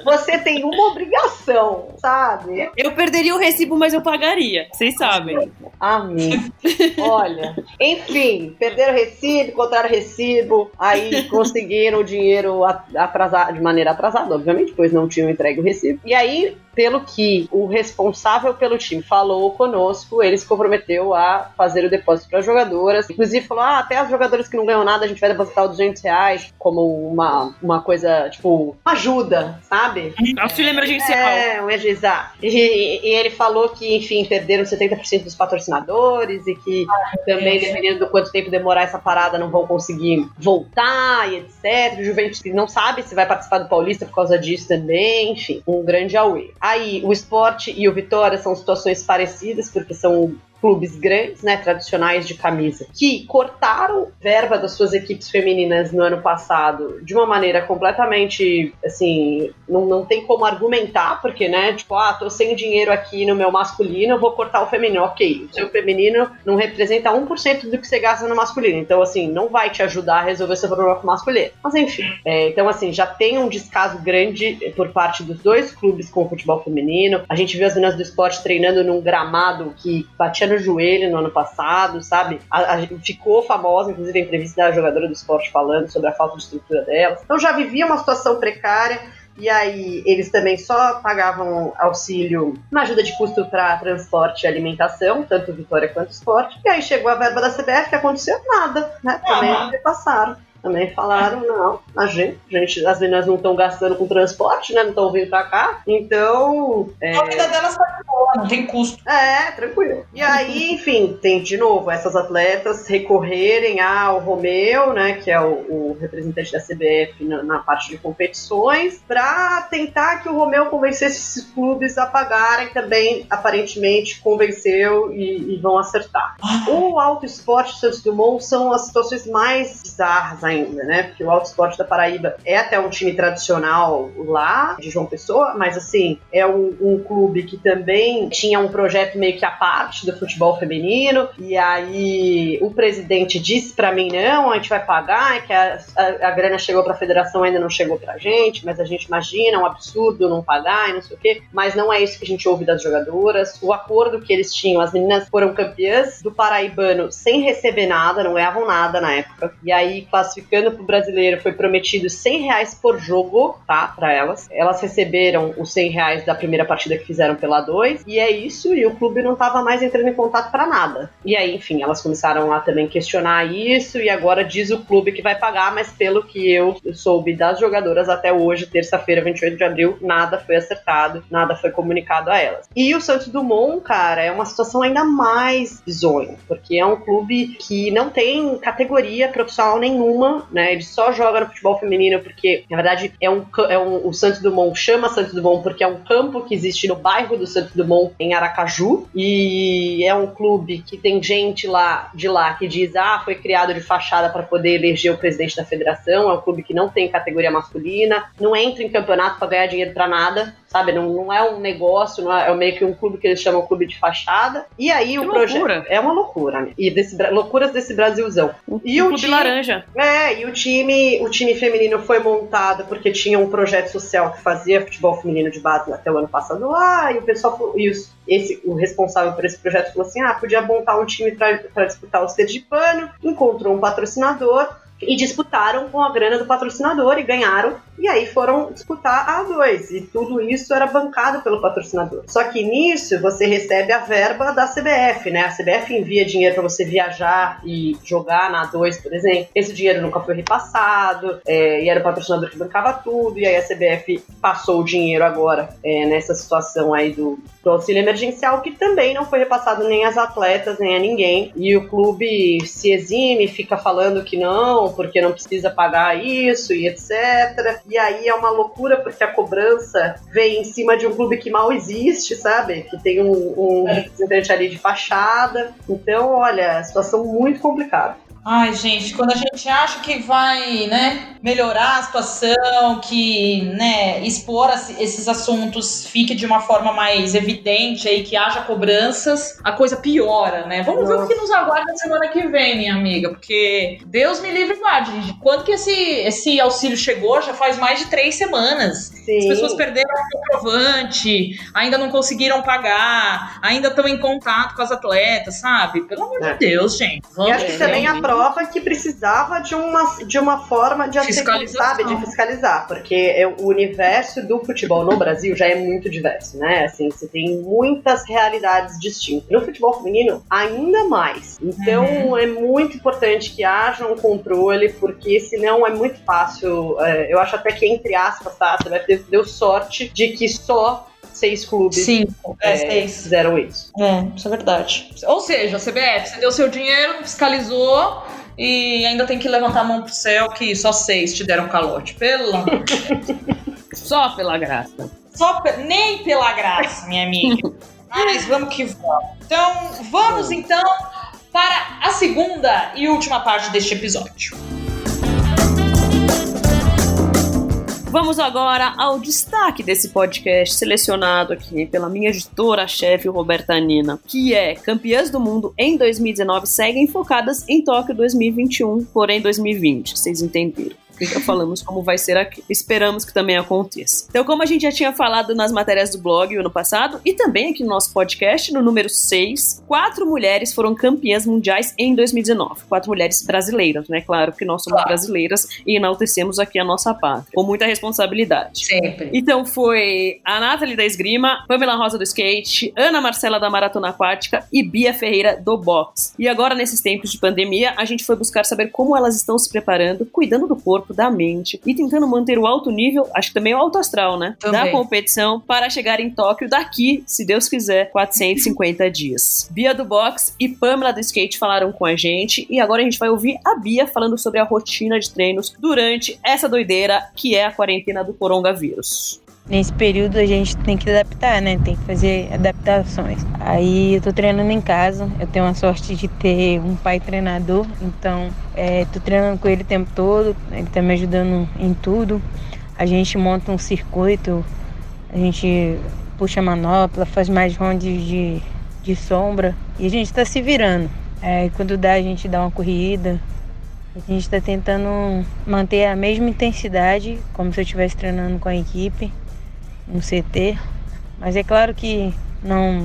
você tem uma obrigação, sabe? Eu perderia o recibo, mas eu pagaria, vocês sabem. Amiga, olha, Enfim, perderam recibo, encontraram recibo, aí conseguiram o dinheiro atrasado, de maneira atrasada, obviamente, pois não tinham entregue o recibo. E aí pelo que o responsável pelo time falou conosco, ele se comprometeu a fazer o depósito para as jogadoras. Inclusive falou: ah, até as jogadoras que não ganham nada, a gente vai depositar os 200 reais como uma, uma coisa, tipo, ajuda, sabe? Auxílio emergencial. É, um exato. E, e, ele falou que, enfim, perderam 70% dos patrocinadores e que ah, também, é. dependendo do quanto tempo demorar essa parada, não vão conseguir voltar e etc. O Juventus não sabe se vai participar do Paulista por causa disso também, enfim, um grande away. Aí, o esporte e o Vitória são situações parecidas, porque são clubes grandes, né, tradicionais de camisa, que cortaram verba das suas equipes femininas no ano passado de uma maneira completamente, assim, não, não tem como argumentar, porque, né, tipo, ah, tô sem dinheiro aqui no meu masculino, vou cortar o feminino. Ok, o seu feminino não representa 1% do que você gasta no masculino, então, assim, não vai te ajudar a resolver seu problema com o masculino. Mas, enfim, é, então, assim, já tem um descaso grande por parte dos dois clubes com o futebol feminino. A gente viu as meninas do esporte treinando num gramado que batia no joelho no ano passado, sabe? A, a, ficou famosa, inclusive, a entrevista da jogadora do esporte falando sobre a falta de estrutura dela. Então já vivia uma situação precária. E aí, eles também só pagavam auxílio na ajuda de custo para transporte e alimentação, tanto Vitória quanto Esporte. E aí chegou a verba da CBF, que aconteceu nada, né? Também ah, repassaram também falaram, não, a gente, a gente as meninas não estão gastando com transporte, né? Não estão vindo pra cá. Então. É... A vida delas tá boa, não tem custo. É, tranquilo. E aí, enfim, tem de novo essas atletas recorrerem ao Romeu, né? Que é o, o representante da CBF na, na, parte de competições, pra tentar que o Romeu convencesse esses clubes a pagarem também, aparentemente, convenceu e, e vão acertar. O Alto Esporte Santos Dumont são as situações mais bizarras ainda, né? Porque o Alto Esporte da Paraíba é até um time tradicional lá, de João Pessoa, mas assim, é um, um clube que também tinha um projeto meio que à parte do futebol feminino, e aí o presidente disse para mim: não, a gente vai pagar, é que a, a, a grana chegou para a federação, ainda não chegou pra gente, mas a gente imagina, é um absurdo não pagar e não sei o quê, mas não é isso que a gente ouve das jogadoras. O acordo que eles tinham, as meninas foram campeãs do Paraibano sem receber nada, não ganhavam nada na época, e aí classificaram classificando pro brasileiro foi prometido 100 reais por jogo, tá? Para elas. Elas receberam os 100 reais da primeira partida que fizeram pela 2, e é isso, e o clube não tava mais entrando em contato para nada. E aí, enfim, elas começaram a também questionar isso, e agora diz o clube que vai pagar, mas pelo que eu soube das jogadoras até hoje, terça-feira, 28 de abril, nada foi acertado, nada foi comunicado a elas. E o Santos Dumont, cara, é uma situação ainda mais bizonha, porque é um clube que não tem categoria profissional nenhuma né? Ele só joga no futebol feminino porque, na verdade, é um, é um o Santos Dumont chama Santos Dumont porque é um campo que existe no bairro do Santos Dumont, em Aracaju, e é um clube que tem gente lá de lá que diz: ah, foi criado de fachada para poder eleger o presidente da federação. É um clube que não tem categoria masculina, não entra em campeonato para ganhar dinheiro para nada sabe? Não, não é um negócio, não é, é, meio que um clube que eles chamam clube de fachada. E aí que o projeto. É uma loucura, né? E desse, loucuras desse Brasilzão. E o, o clube time, laranja. É, e o time, o time feminino foi montado porque tinha um projeto social que fazia futebol feminino de base até o ano passado lá, e o pessoal. E os, esse, o responsável por esse projeto falou assim: ah, podia montar um time para disputar o Sergipano, encontrou um patrocinador e disputaram com a grana do patrocinador e ganharam. E aí foram disputar a A2. E tudo isso era bancado pelo patrocinador. Só que nisso você recebe a verba da CBF, né? A CBF envia dinheiro para você viajar e jogar na A2, por exemplo. Esse dinheiro nunca foi repassado, é, e era o patrocinador que bancava tudo. E aí a CBF passou o dinheiro agora é, nessa situação aí do, do auxílio emergencial, que também não foi repassado nem às atletas, nem a ninguém. E o clube se exime, fica falando que não, porque não precisa pagar isso e etc. E aí é uma loucura porque a cobrança vem em cima de um clube que mal existe, sabe? Que tem um, um representante ali de fachada. Então, olha, situação muito complicada. Ai, gente, quando a gente acha que vai, né, melhorar a situação, que, né, expor esses assuntos fique de uma forma mais evidente aí, que haja cobranças, a coisa piora, né? Vamos Nossa. ver o que nos aguarda semana que vem, minha amiga, porque Deus me livre guarde. Quando que esse, esse auxílio chegou? Já faz mais de três semanas. Sim. As pessoas perderam o comprovante, ainda não conseguiram pagar, ainda estão em contato com as atletas, sabe? Pelo amor é. de Deus, gente. Vamos e acho que também a prova que precisava de uma, de uma forma de sabe, de fiscalizar, porque o universo do futebol no Brasil já é muito diverso, né? Assim, você tem muitas realidades distintas. No futebol feminino, ainda mais. Então, uhum. é muito importante que haja um controle, porque senão é muito fácil. É, eu acho até que, entre aspas, tá? Você vai ter deu sorte de que só seis clubes Sim, é, seis. fizeram isso. É, isso é verdade. Ou seja, a CBF, você deu seu dinheiro, fiscalizou e ainda tem que levantar a mão pro céu que só seis te deram calote. Pelo amor de Deus. Só pela graça. Só pe... Nem pela graça, minha amiga. Mas vamos que vamos. Então, vamos então para a segunda e última parte deste episódio. Vamos agora ao destaque desse podcast, selecionado aqui pela minha editora-chefe Roberta Nina, que é Campeãs do Mundo em 2019 seguem focadas em Tóquio 2021, porém 2020, vocês entenderam já falamos como vai ser aqui. Esperamos que também aconteça. Então, como a gente já tinha falado nas matérias do blog ano passado e também aqui no nosso podcast, no número 6, quatro mulheres foram campeãs mundiais em 2019. Quatro mulheres brasileiras, né? Claro que nós somos claro. brasileiras e enaltecemos aqui a nossa pátria, com muita responsabilidade. Sempre. Então foi a Nathalie da esgrima, Pamela Rosa do skate, Ana Marcela da maratona aquática e Bia Ferreira do boxe. E agora, nesses tempos de pandemia, a gente foi buscar saber como elas estão se preparando, cuidando do corpo, da mente e tentando manter o alto nível, acho que também o alto astral, né? Também. Da competição para chegar em Tóquio daqui, se Deus quiser, 450 dias. Bia do Box e Pamela do Skate falaram com a gente e agora a gente vai ouvir a Bia falando sobre a rotina de treinos durante essa doideira que é a quarentena do coronavírus. Nesse período a gente tem que adaptar, né? Tem que fazer adaptações. Aí eu tô treinando em casa, eu tenho a sorte de ter um pai treinador, então é, tô treinando com ele o tempo todo, ele tá me ajudando em tudo. A gente monta um circuito, a gente puxa manopla, faz mais rondes de, de sombra e a gente tá se virando. É, quando dá, a gente dá uma corrida. A gente está tentando manter a mesma intensidade, como se eu estivesse treinando com a equipe um CT, mas é claro que não,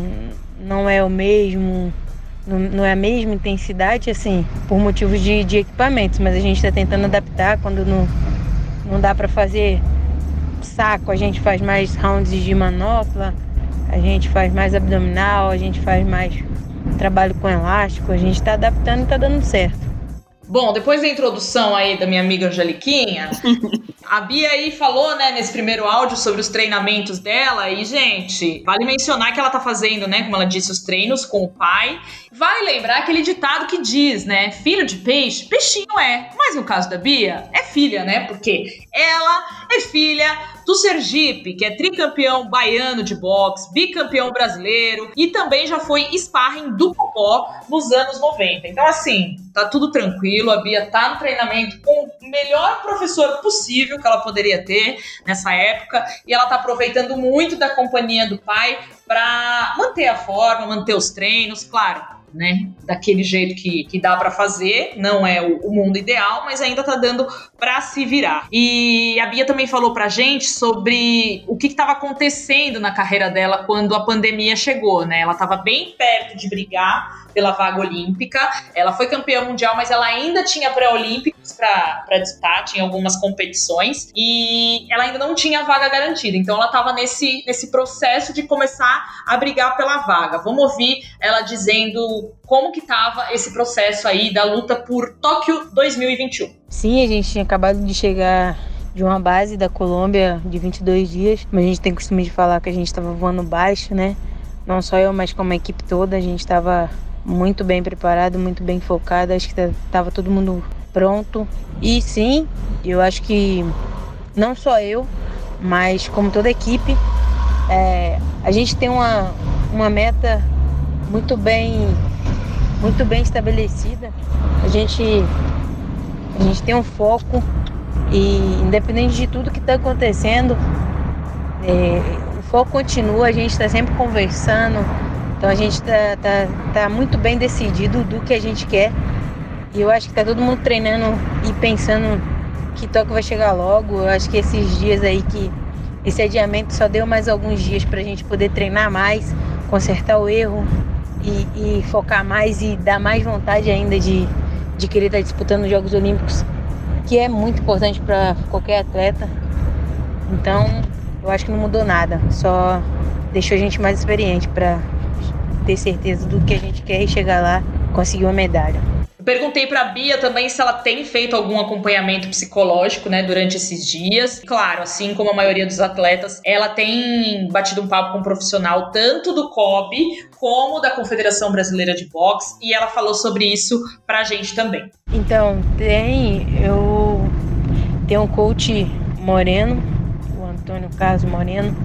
não é o mesmo, não, não é a mesma intensidade, assim, por motivos de, de equipamentos, mas a gente está tentando adaptar quando não, não dá para fazer saco, a gente faz mais rounds de manopla, a gente faz mais abdominal, a gente faz mais trabalho com elástico, a gente está adaptando e está dando certo. Bom, depois da introdução aí da minha amiga Angeliquinha, a Bia aí falou, né, nesse primeiro áudio sobre os treinamentos dela e, gente, vale mencionar que ela tá fazendo, né, como ela disse, os treinos com o pai. Vai lembrar aquele ditado que diz, né, filho de peixe, peixinho é. Mas no caso da Bia, é filha, né, porque ela é filha do Sergipe, que é tricampeão baiano de boxe, bicampeão brasileiro e também já foi sparring do Popó nos anos 90. Então, assim, tá tudo tranquilo, a Bia tá no treinamento com o melhor professor possível que ela poderia ter nessa época e ela tá aproveitando muito da companhia do pai para manter a forma, manter os treinos, claro né? Daquele jeito que, que dá para fazer, não é o, o, mundo ideal, mas ainda tá dando para se virar. E a Bia também falou pra gente sobre o que estava acontecendo na carreira dela quando a pandemia chegou, né? Ela tava bem perto de brigar pela vaga olímpica. Ela foi campeã mundial, mas ela ainda tinha pré-olímpicos para disputar, tinha algumas competições e ela ainda não tinha vaga garantida. Então ela estava nesse, nesse processo de começar a brigar pela vaga. Vamos ouvir ela dizendo como que estava esse processo aí da luta por Tóquio 2021. Sim, a gente tinha acabado de chegar de uma base da Colômbia de 22 dias, mas a gente tem costume de falar que a gente estava voando baixo, né? Não só eu, mas como a equipe toda, a gente estava muito bem preparado, muito bem focado. Acho que estava todo mundo pronto. E sim, eu acho que não só eu, mas como toda a equipe, é, a gente tem uma, uma meta muito bem muito bem estabelecida. a gente, a gente tem um foco e independente de tudo que está acontecendo, é, o foco continua, a gente está sempre conversando, então a gente está tá, tá muito bem decidido do que a gente quer. E eu acho que está todo mundo treinando e pensando que Tóquio vai chegar logo. Eu acho que esses dias aí que esse adiamento só deu mais alguns dias para a gente poder treinar mais, consertar o erro e, e, focar mais e dar mais vontade ainda de, de querer estar tá disputando os Jogos Olímpicos, que é muito importante para qualquer atleta. Então, eu acho que não mudou nada, só deixou a gente mais experiente para ter certeza do que a gente quer e chegar lá conseguir uma medalha. Perguntei para a Bia também se ela tem feito algum acompanhamento psicológico, né, durante esses dias. Claro, assim como a maioria dos atletas, ela tem batido um papo com um profissional tanto do COB como da Confederação Brasileira de Boxe e ela falou sobre isso pra gente também. Então, tem, eu tenho um coach moreno, o Antônio Carlos Moreno,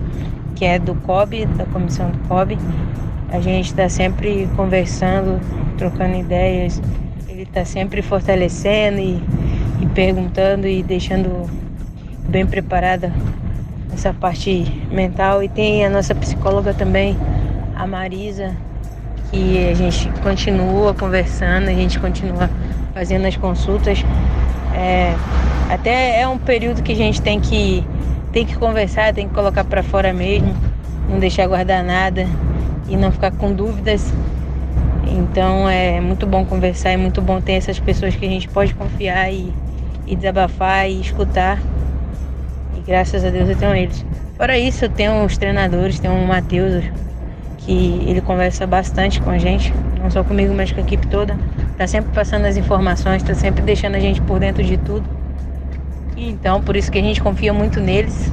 que é do COB, da comissão do COB. A gente está sempre conversando, trocando ideias ele está sempre fortalecendo e, e perguntando e deixando bem preparada essa parte mental. E tem a nossa psicóloga também, a Marisa, que a gente continua conversando, a gente continua fazendo as consultas. É, até é um período que a gente tem que, tem que conversar, tem que colocar para fora mesmo, não deixar guardar nada e não ficar com dúvidas então é muito bom conversar, é muito bom ter essas pessoas que a gente pode confiar e, e desabafar e escutar. E graças a Deus eu tenho eles. Fora isso, eu tenho os treinadores, tenho o Matheus, que ele conversa bastante com a gente, não só comigo, mas com a equipe toda. Tá sempre passando as informações, tá sempre deixando a gente por dentro de tudo. Então, por isso que a gente confia muito neles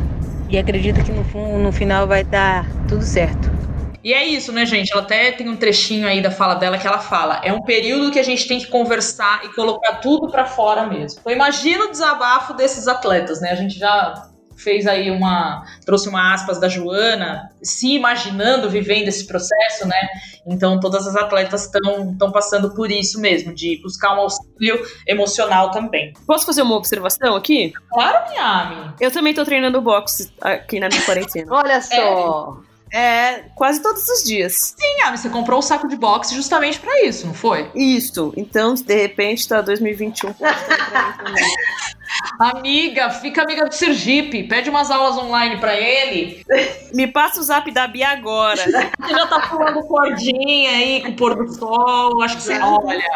e acredita que no, no final vai dar tudo certo. E é isso, né, gente? Ela até tem um trechinho aí da fala dela que ela fala: é um período que a gente tem que conversar e colocar tudo para fora mesmo. Então, imagina o desabafo desses atletas, né? A gente já fez aí uma. trouxe uma aspas da Joana, se imaginando vivendo esse processo, né? Então todas as atletas estão passando por isso mesmo, de buscar um auxílio emocional também. Posso fazer uma observação aqui? Claro, Miami. Eu também tô treinando boxe aqui na minha quarentena. Olha só. É. É, quase todos os dias. Sim, ah, você comprou o saco de boxe justamente para isso, não foi? Isso. Então, de repente, tá 2021. amiga, fica amiga do Sergipe. Pede umas aulas online para ele. Me passa o zap da Bia agora. Você já tá pulando cordinha aí com o pôr do sol. Acho que você. Olha,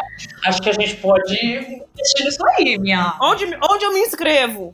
acho que a gente pode investir nisso aí, minha. Onde, onde eu me inscrevo?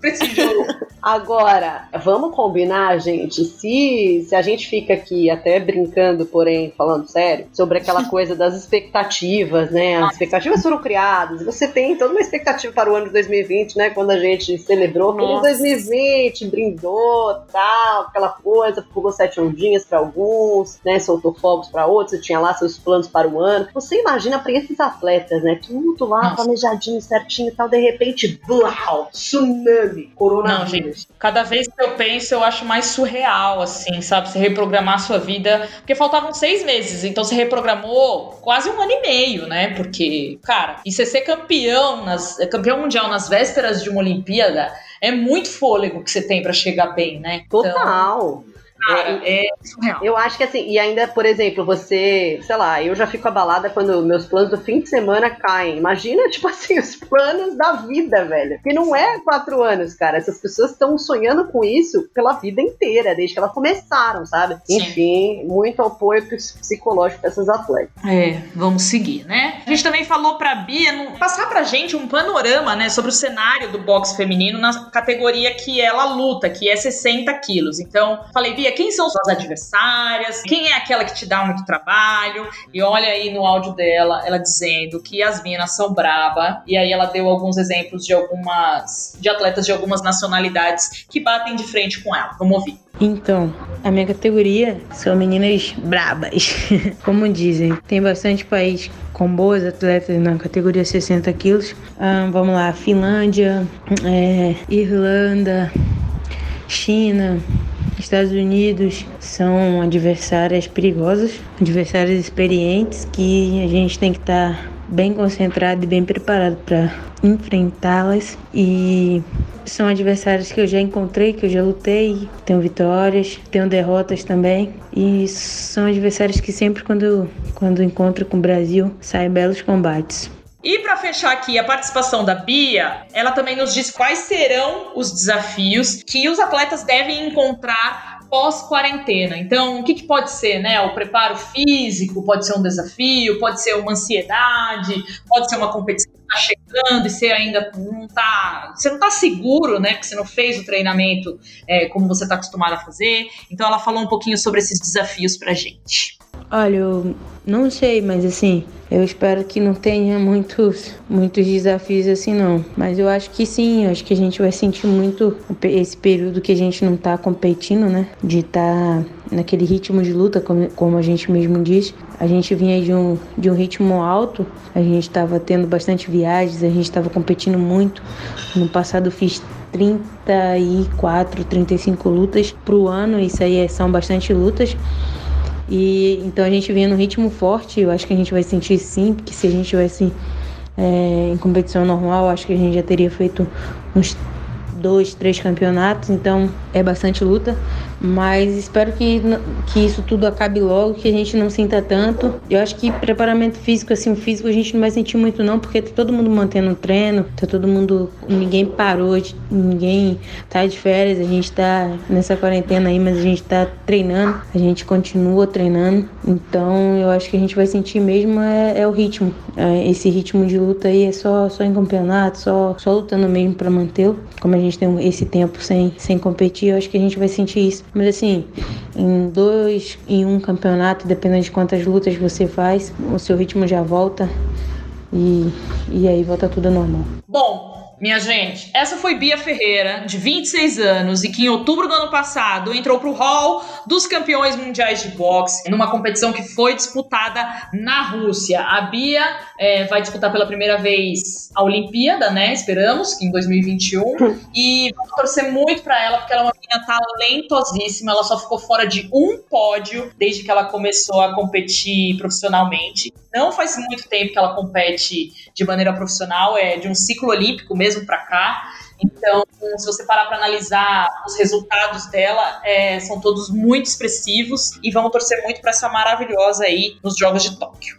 Preciso. Agora, vamos combinar, gente, se, se a gente fica aqui até brincando, porém falando sério, sobre aquela coisa das expectativas, né? As expectativas foram criadas, você tem toda uma expectativa para o ano de 2020, né? Quando a gente celebrou feliz 2020, brindou, tal, aquela coisa, pulou sete ondinhas para alguns, né? Soltou fogos para outros, você tinha lá seus planos para o ano. Você imagina para esses atletas, né? Tudo lá Nossa. planejadinho, certinho e tal, de repente, blau, tsunami, coronavírus. Não, gente Cada vez que eu penso, eu acho mais surreal, assim, sabe? Você reprogramar a sua vida. Porque faltavam seis meses, então você reprogramou quase um ano e meio, né? Porque, cara, e você ser campeão, nas, campeão mundial nas vésperas de uma Olimpíada é muito fôlego que você tem para chegar bem, né? Então, Total. Cara, é, é surreal. Eu acho que assim, e ainda, por exemplo, você, sei lá, eu já fico abalada quando meus planos do fim de semana caem. Imagina, tipo assim, os planos da vida, velho. Que não é quatro anos, cara. Essas pessoas estão sonhando com isso pela vida inteira, desde que elas começaram, sabe? Sim. Enfim, muito apoio psicológico pra essas atletas. É, vamos seguir, né? A gente também falou pra Bia passar pra gente um panorama, né, sobre o cenário do boxe feminino na categoria que ela luta, que é 60 quilos. Então, falei, Bia, quem são suas adversárias, quem é aquela que te dá muito trabalho. E olha aí no áudio dela, ela dizendo que as minas são braba. E aí ela deu alguns exemplos de algumas de atletas de algumas nacionalidades que batem de frente com ela. Vamos ouvir. Então, a minha categoria são meninas brabas, como dizem. Tem bastante país com boas atletas na categoria 60 quilos. Ah, vamos lá, Finlândia, é, Irlanda, China, Estados Unidos são adversárias perigosas, adversárias experientes que a gente tem que estar tá bem concentrado e bem preparado para enfrentá-las e são adversários que eu já encontrei, que eu já lutei, tenho vitórias, tenho derrotas também e são adversários que sempre quando quando encontro com o Brasil saem belos combates. E para fechar aqui a participação da Bia, ela também nos diz quais serão os desafios que os atletas devem encontrar pós-quarentena. Então, o que, que, pode ser, né? O preparo físico pode ser um desafio, pode ser uma ansiedade, pode ser uma competição que tá chegando e você ainda não tá. Você não tá seguro, né? Porque você não fez o treinamento é, como você está acostumado a fazer. Então ela falou um pouquinho sobre esses desafios pra gente. Olha, eu não sei, mas assim, eu espero que não tenha muitos, muitos desafios assim não. Mas eu acho que sim, eu acho que a gente vai sentir muito esse período que a gente não tá competindo, né? De estar tá naquele ritmo de luta, como, como a gente mesmo diz. A gente vinha de um, de um ritmo alto, a gente estava tendo bastante viagens, a gente estava competindo muito. No passado fiz 34, 35 lutas pro ano, isso aí é, são bastante lutas. E então a gente vinha no ritmo forte, eu acho que a gente vai sentir sim, porque se a gente tivesse é, em competição normal, acho que a gente já teria feito uns dois, três campeonatos, então é bastante luta. Mas espero que, que isso tudo acabe logo, que a gente não sinta tanto. Eu acho que preparamento físico, assim, o físico a gente não vai sentir muito não, porque tá todo mundo mantendo o treino, tá todo mundo, ninguém parou, ninguém tá de férias, a gente tá nessa quarentena aí, mas a gente tá treinando, a gente continua treinando. Então eu acho que a gente vai sentir mesmo é, é o ritmo. É, esse ritmo de luta aí é só, só em campeonato, só, só lutando mesmo para mantê-lo. Como a gente tem esse tempo sem, sem competir, eu acho que a gente vai sentir isso. Mas assim, em dois, em um campeonato, dependendo de quantas lutas você faz, o seu ritmo já volta e, e aí volta tudo normal. Bom, minha gente, essa foi Bia Ferreira, de 26 anos, e que em outubro do ano passado entrou para o hall dos campeões mundiais de boxe, numa competição que foi disputada na Rússia. A Bia é, vai disputar pela primeira vez a Olimpíada, né? Esperamos que em 2021. E vamos torcer muito para ela, porque ela é uma menina talentosíssima. Ela só ficou fora de um pódio desde que ela começou a competir profissionalmente. Não faz muito tempo que ela compete de maneira profissional, é de um ciclo olímpico mesmo para cá. Então, se você parar para analisar os resultados dela, é, são todos muito expressivos e vamos torcer muito para essa maravilhosa aí nos Jogos de Tóquio.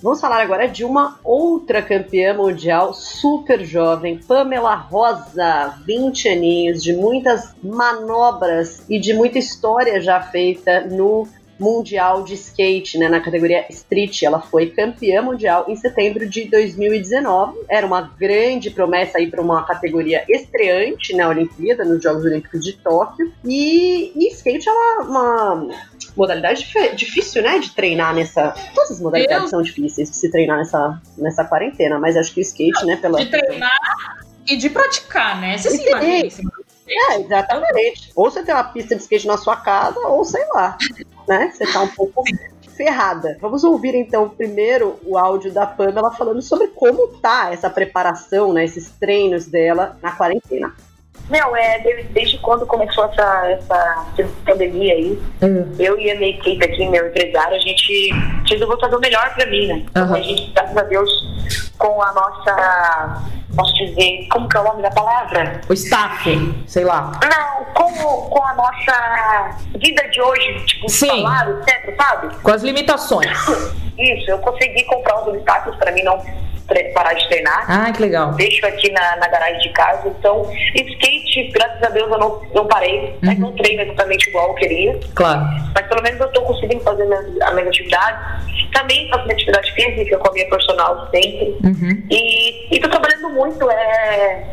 Vamos falar agora de uma outra campeã mundial super jovem, Pamela Rosa, 20 aninhos, de muitas manobras e de muita história já feita no mundial de skate, né, na categoria street. Ela foi campeã mundial em setembro de 2019. Era uma grande promessa aí para uma categoria estreante na Olimpíada, nos Jogos Olímpicos de Tóquio. E, e skate é uma, uma modalidade difícil, né, de treinar nessa. Todas as modalidades Eu... são difíceis de se treinar nessa, nessa quarentena, mas acho que o skate, né, pela. De treinar e de praticar, né? Você se imagina é, exatamente. Ou você tem uma pista de skate na sua casa, ou sei lá, né? Você tá um pouco ferrada. Vamos ouvir então primeiro o áudio da Pamela falando sobre como tá essa preparação, né? Esses treinos dela na quarentena. Não, é desde, quando começou essa, essa pandemia aí, uhum. eu e a minha equipe aqui, meu empresário, a gente resolveu fazer o melhor pra mim, né? Uhum. A gente, graças a Deus, com a nossa posso dizer, como que é o nome da palavra? O staff, sei lá. Não, com, com a nossa vida de hoje, tipo, Sim. salário, etc, sabe? Com as limitações. Isso, eu consegui comprar os obstáculos para mim não parar de treinar. Ah, que legal. Deixo aqui na, na garagem de casa. Então, skate, graças a Deus, eu não, não parei. Uhum. não treino exatamente igual eu queria. Claro. Mas pelo menos eu estou conseguindo fazer minhas, as minhas atividades. Também faço minha atividade física com a minha personal sempre. Uhum. E estou trabalhando muito. É,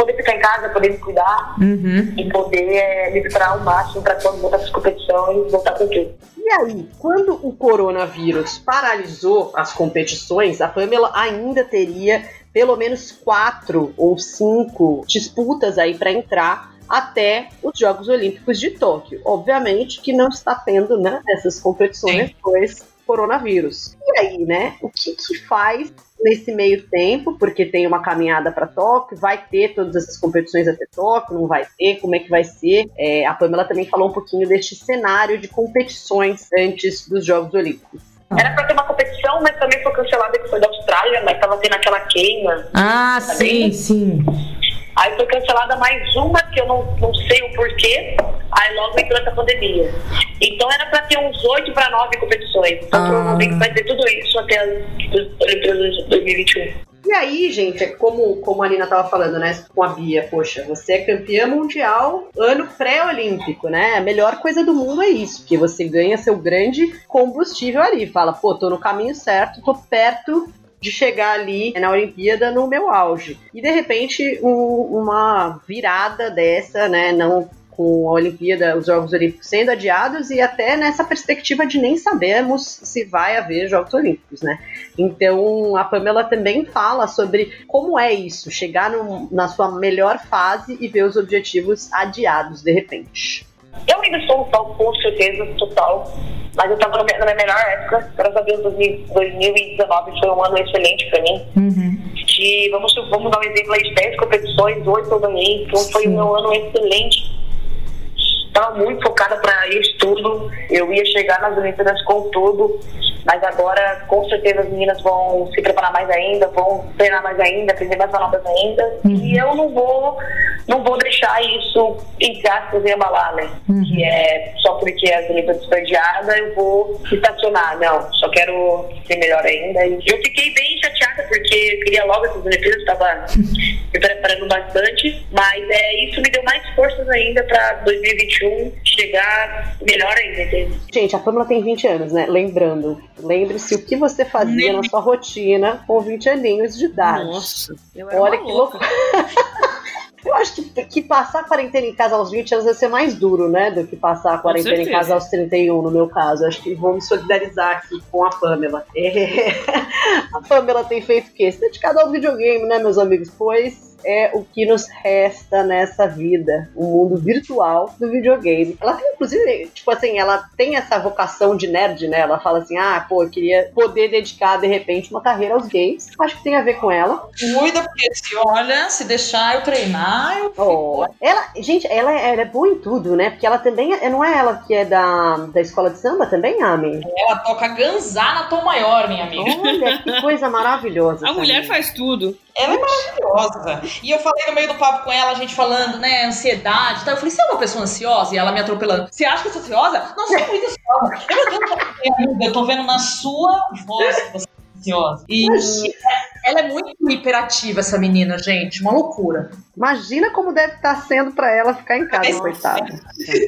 poder ficar em casa, poder me cuidar uhum. e poder é, me preparar ao máximo para quando voltar para as competições voltar com tudo. E aí, quando o coronavírus paralisou as competições, a Pamela ainda teria pelo menos quatro ou cinco disputas aí para entrar até os Jogos Olímpicos de Tóquio. Obviamente que não está tendo né, essas competições Sim. depois coronavírus. E aí, né? O que, que faz nesse meio tempo, porque tem uma caminhada para Tóquio, vai ter todas essas competições até Tóquio, não vai ter, como é que vai ser? É, a Pamela também falou um pouquinho deste cenário de competições antes dos Jogos Olímpicos. Era para ter uma competição, mas também foi cancelada que foi da Austrália, mas tava tendo aquela queima. Ah, sim, sim. Aí foi cancelada mais uma que eu não, não sei o porquê. Aí logo entrou essa pandemia. Então era para ter uns 8 para 9 competições. Então Ah. provavelmente vai ter tudo isso até as Olimpíadas de 2021. E aí, gente, é como, como a Nina tava falando, né, com a Bia, poxa, você é campeã mundial ano pré-olímpico, né? A melhor coisa do mundo é isso, que você ganha seu grande combustível ali. Fala, pô, tô no caminho certo, tô perto de chegar ali na Olimpíada no meu auge. E de repente, um- uma virada dessa, né, não com a Olimpíada, os Jogos Olímpicos sendo adiados e até nessa perspectiva de nem sabemos se vai haver Jogos Olímpicos, né? Então a Pamela também fala sobre como é isso, chegar no- na sua melhor fase e ver os objetivos adiados de repente. Eu ainda no palco, com certeza, total. Mas eu estava na minha melhor época. Graças a Deus, 2000 2019 foi um ano excelente para mim. De, vamos, vamos dar um exemplo aí de 10 competições, 8 eu ganhei. Então foi meu ano excelente. Estava muito focada para isso tudo. Eu ia chegar nas Olimpíadas com tudo. Mas agora, com certeza, as meninas vão se preparar mais ainda, vão treinar mais ainda, aprender mais manobras ainda. E eu não vou, não vou deixar isso, entre aspas, me abalar, né? Que é só porque as Olimpíadas foi adiada, eu vou estacionar. Não, só quero ser melhor ainda. E eu fiquei bem chateada, porque eu queria logo essas Olimpíadas, estava me preparando bastante. Mas é, isso me deu mais forças ainda para 2021 chegar melhor ainda, entende? Gente, a Pamela tem 20 anos, né? Lembrando, lembre-se o que você fazia na sua rotina com 20 aninhos de idade. Nossa, eu era Olha uma que louca. Eu acho que, que passar a quarentena em casa aos 20 anos vai ser mais duro, né? Do que passar a quarentena em casa aos 31, no meu caso. Acho que vou me solidarizar aqui com a Pamela. É, A Pamela tem feito o quê? Se dedicado ao videogame, né, meus amigos? Pois é o que nos resta nessa vida, o mundo virtual do videogame. Ela tem, inclusive, tipo assim, ela tem essa vocação de nerd, né? Ela fala assim, ah, pô, eu queria poder dedicar, de repente, uma carreira aos games. Acho que tem a ver com ela. Cuida, porque se olha, se deixar eu treinar, eu Oh, ela, gente, ela, é- ela é boa em tudo, né? Porque ela também, é- não é ela que é da, da escola de samba também, Ami? Ela toca ganzá na tom maior, minha amiga. Olha, que coisa maravilhosa. A mulher faz tudo. Ela é maravilhosa. E eu falei no meio do papo com ela, a gente falando, né, ansiedade e tal. Eu falei, você é uma pessoa ansiosa? E ela me atropelando. Você acha que eu sou ansiosa? Não, sou muito ansiosa. Eu, não tô- eu tô vendo na sua voz que você ansiosa. E ela é muito hiperativa, essa menina, gente. Uma loucura. Imagina como deve estar sendo pra ela ficar em casa, Nossa. coitada.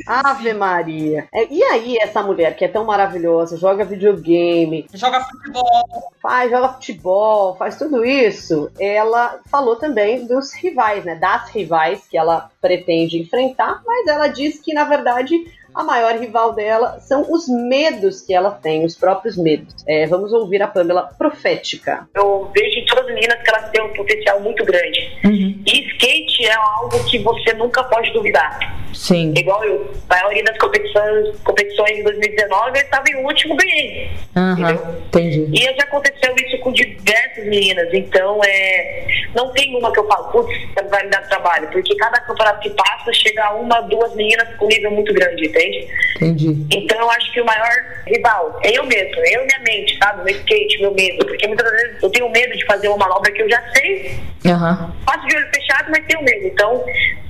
Ave Maria. É, E aí, essa mulher que é tão maravilhosa, joga videogame, Joga futebol. faz, joga futebol, faz tudo isso, ela falou também dos rivais, né? Das rivais que ela pretende enfrentar, mas ela diz que, na verdade, a maior rival dela são os medos que ela tem, os próprios medos. É, vamos ouvir a Pamela profética. Eu vejo em todas as meninas que elas têm um potencial muito grande. E skate é algo que você nunca pode duvidar. Sim. Igual eu, a maioria das competições, competições de 2019, eu estava em último, ganhei. Aham. Entendi. E já aconteceu isso com diversas meninas. Então, é, não tem uma que eu falo, putz, vai me dar trabalho. Porque cada campeonato que passa, chega uma, duas meninas com nível muito grande, entende? Entendi. Então, eu acho que o maior rival é eu mesmo, é eu e minha mente, sabe? Meu skate, meu medo. Porque muitas vezes eu tenho medo de fazer uma manobra que eu já sei, Aham. faço de olho fechado, mas tenho medo. Então,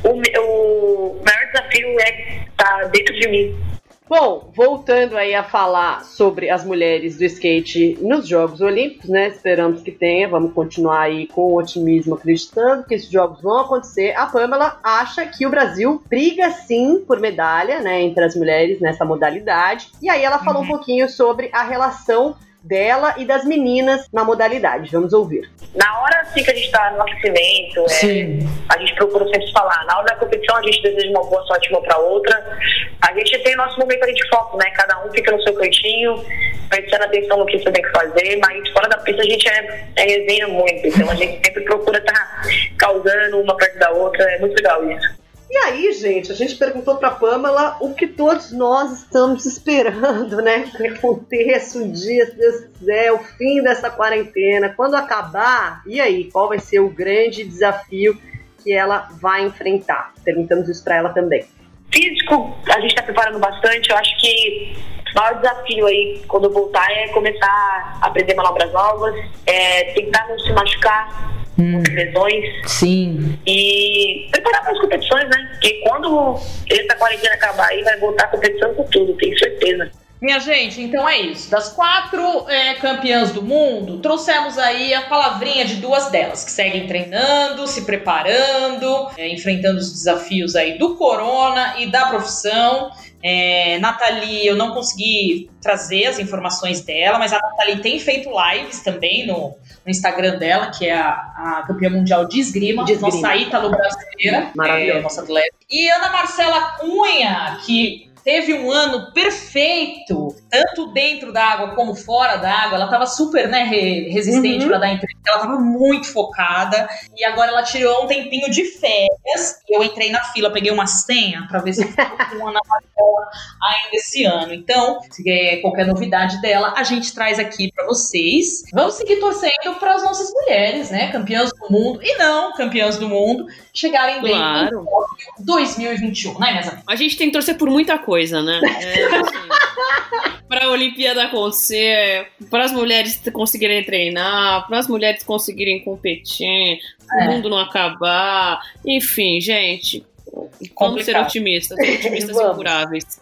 o, o maior desafio é estar dentro de mim. Bom, voltando aí a falar sobre as mulheres do skate nos Jogos Olímpicos, né? Esperamos que tenha, vamos continuar aí com otimismo, acreditando que esses jogos vão acontecer. A Pamela acha que o Brasil briga sim por medalha, né, entre as mulheres nessa modalidade. E aí ela falou um pouquinho sobre a relação dela e das meninas na modalidade. Vamos ouvir. Na hora assim que a gente tá no aquecimento, é, a gente procura sempre se falar. Na hora da competição, a gente deseja uma boa sorte uma pra outra. A gente tem nosso momento ali de foco, né? Cada um fica no seu cantinho, prestando atenção no que você tem que fazer, mas fora da pista a gente é, é resenha muito. Então a gente sempre procura estar causando uma perto da outra. É muito legal isso. E aí, gente, a gente perguntou pra Pamela o que todos nós estamos esperando, né? Que aconteça um dia, se Deus quiser, o fim dessa quarentena. Quando acabar, e aí, qual vai ser o grande desafio que ela vai enfrentar? Perguntamos isso pra ela também. Físico, a gente está preparando bastante. Eu acho que O maior desafio aí, quando eu voltar, é começar a aprender manobras novas, é tentar não se machucar, Hum, lesões sim. e preparar para as competições, né? Porque quando essa quarentena acabar aí, vai voltar a competição com tudo, tenho certeza. Minha gente, então é isso. Das quatro é, campeãs do mundo, trouxemos aí a palavrinha de duas delas, que seguem treinando, se preparando, é, enfrentando os desafios aí do corona e da profissão. É, Nathalie, eu não consegui trazer as informações dela, mas a Nathalie tem feito lives também no, no Instagram dela, que é a, a campeã mundial de esgrima, De esgrima. nossa ítalo brasileira, Maravilhosa. é, nossa atleta. E Ana Marcela Cunha, que teve um ano perfeito, tanto dentro da água como fora da água. Ela tava super né, re- resistente Uhum. pra dar entrevista, ela tava muito focada. E agora ela tirou um tempinho de férias. E eu entrei na fila, peguei uma senha pra ver se eu ficava com a Ana Marcela ainda esse ano. Então, se é qualquer novidade dela, a gente traz aqui pra vocês. Vamos seguir torcendo para as nossas mulheres, né? Campeãs do mundo e não campeãs do mundo chegarem bem Claro. em Tóquio 2021, né, minhas amigas? A gente tem que torcer por muita coisa, né? É, assim, pra Olimpíada acontecer, para as mulheres conseguirem treinar, para as mulheres conseguirem competir, É. o mundo não acabar. Enfim, gente, vamos ser Complicado. otimistas, otimistas Vamos. incuráveis.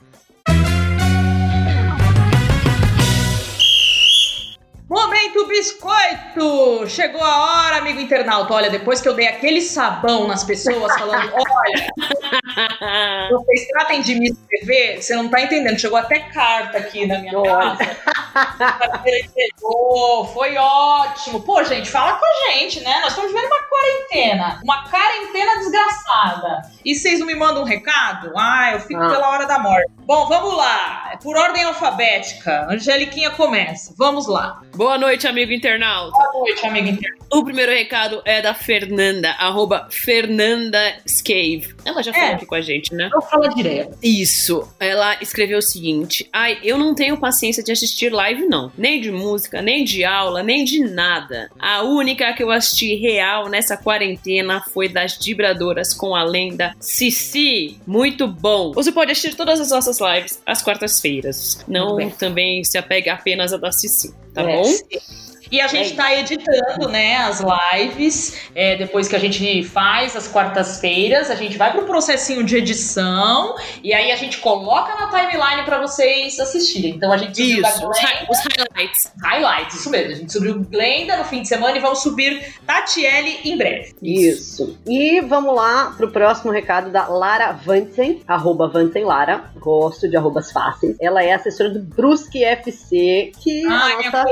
Momento biscoito! Chegou a hora, amigo internauta. Olha, depois que eu dei aquele sabão nas pessoas falando, olha, vocês tratem de me escrever, você não tá entendendo. Chegou até carta aqui na minha casa. Chegou, foi ótimo. Pô, gente, fala com a gente, né? Nós estamos vivendo uma quarentena, uma quarentena desgraçada. E vocês não me mandam um recado? Ah, eu fico Ah. pela hora da morte. Bom, vamos lá. Por ordem alfabética. Angeliquinha começa. Vamos lá. Boa noite, amigo internauta. Boa noite, amigo internauta. O primeiro recado é da Fernanda, arroba Fernanda Scave. Ela já falou É. aqui com a gente, né? Eu falo direto. Isso. Ela escreveu o seguinte: Ai, eu não tenho paciência de assistir live, não. Nem de música, nem de aula, nem de nada. A única que eu assisti real nessa quarentena foi das vibradoras com a lenda Cici. Muito bom. Você pode assistir todas as nossas lives às quartas-feiras. Não também se apegue apenas a da Cici, tá É. bom? E a gente tá editando, né, as lives. é, depois que a gente faz as quartas-feiras, a gente vai pro processinho de edição e aí a gente coloca na timeline pra vocês assistirem. Então a gente subiu Isso, os, hi- os highlights. highlights, isso mesmo. A gente subiu Glenda no fim de semana e vamos subir Tatiele em breve. Isso. E vamos lá pro próximo recado da Lara Vanten, arroba Vanten Lara. Gosto de arrobas fáceis. Ela é assessora do Brusque FC, que Ai, a minha nossa...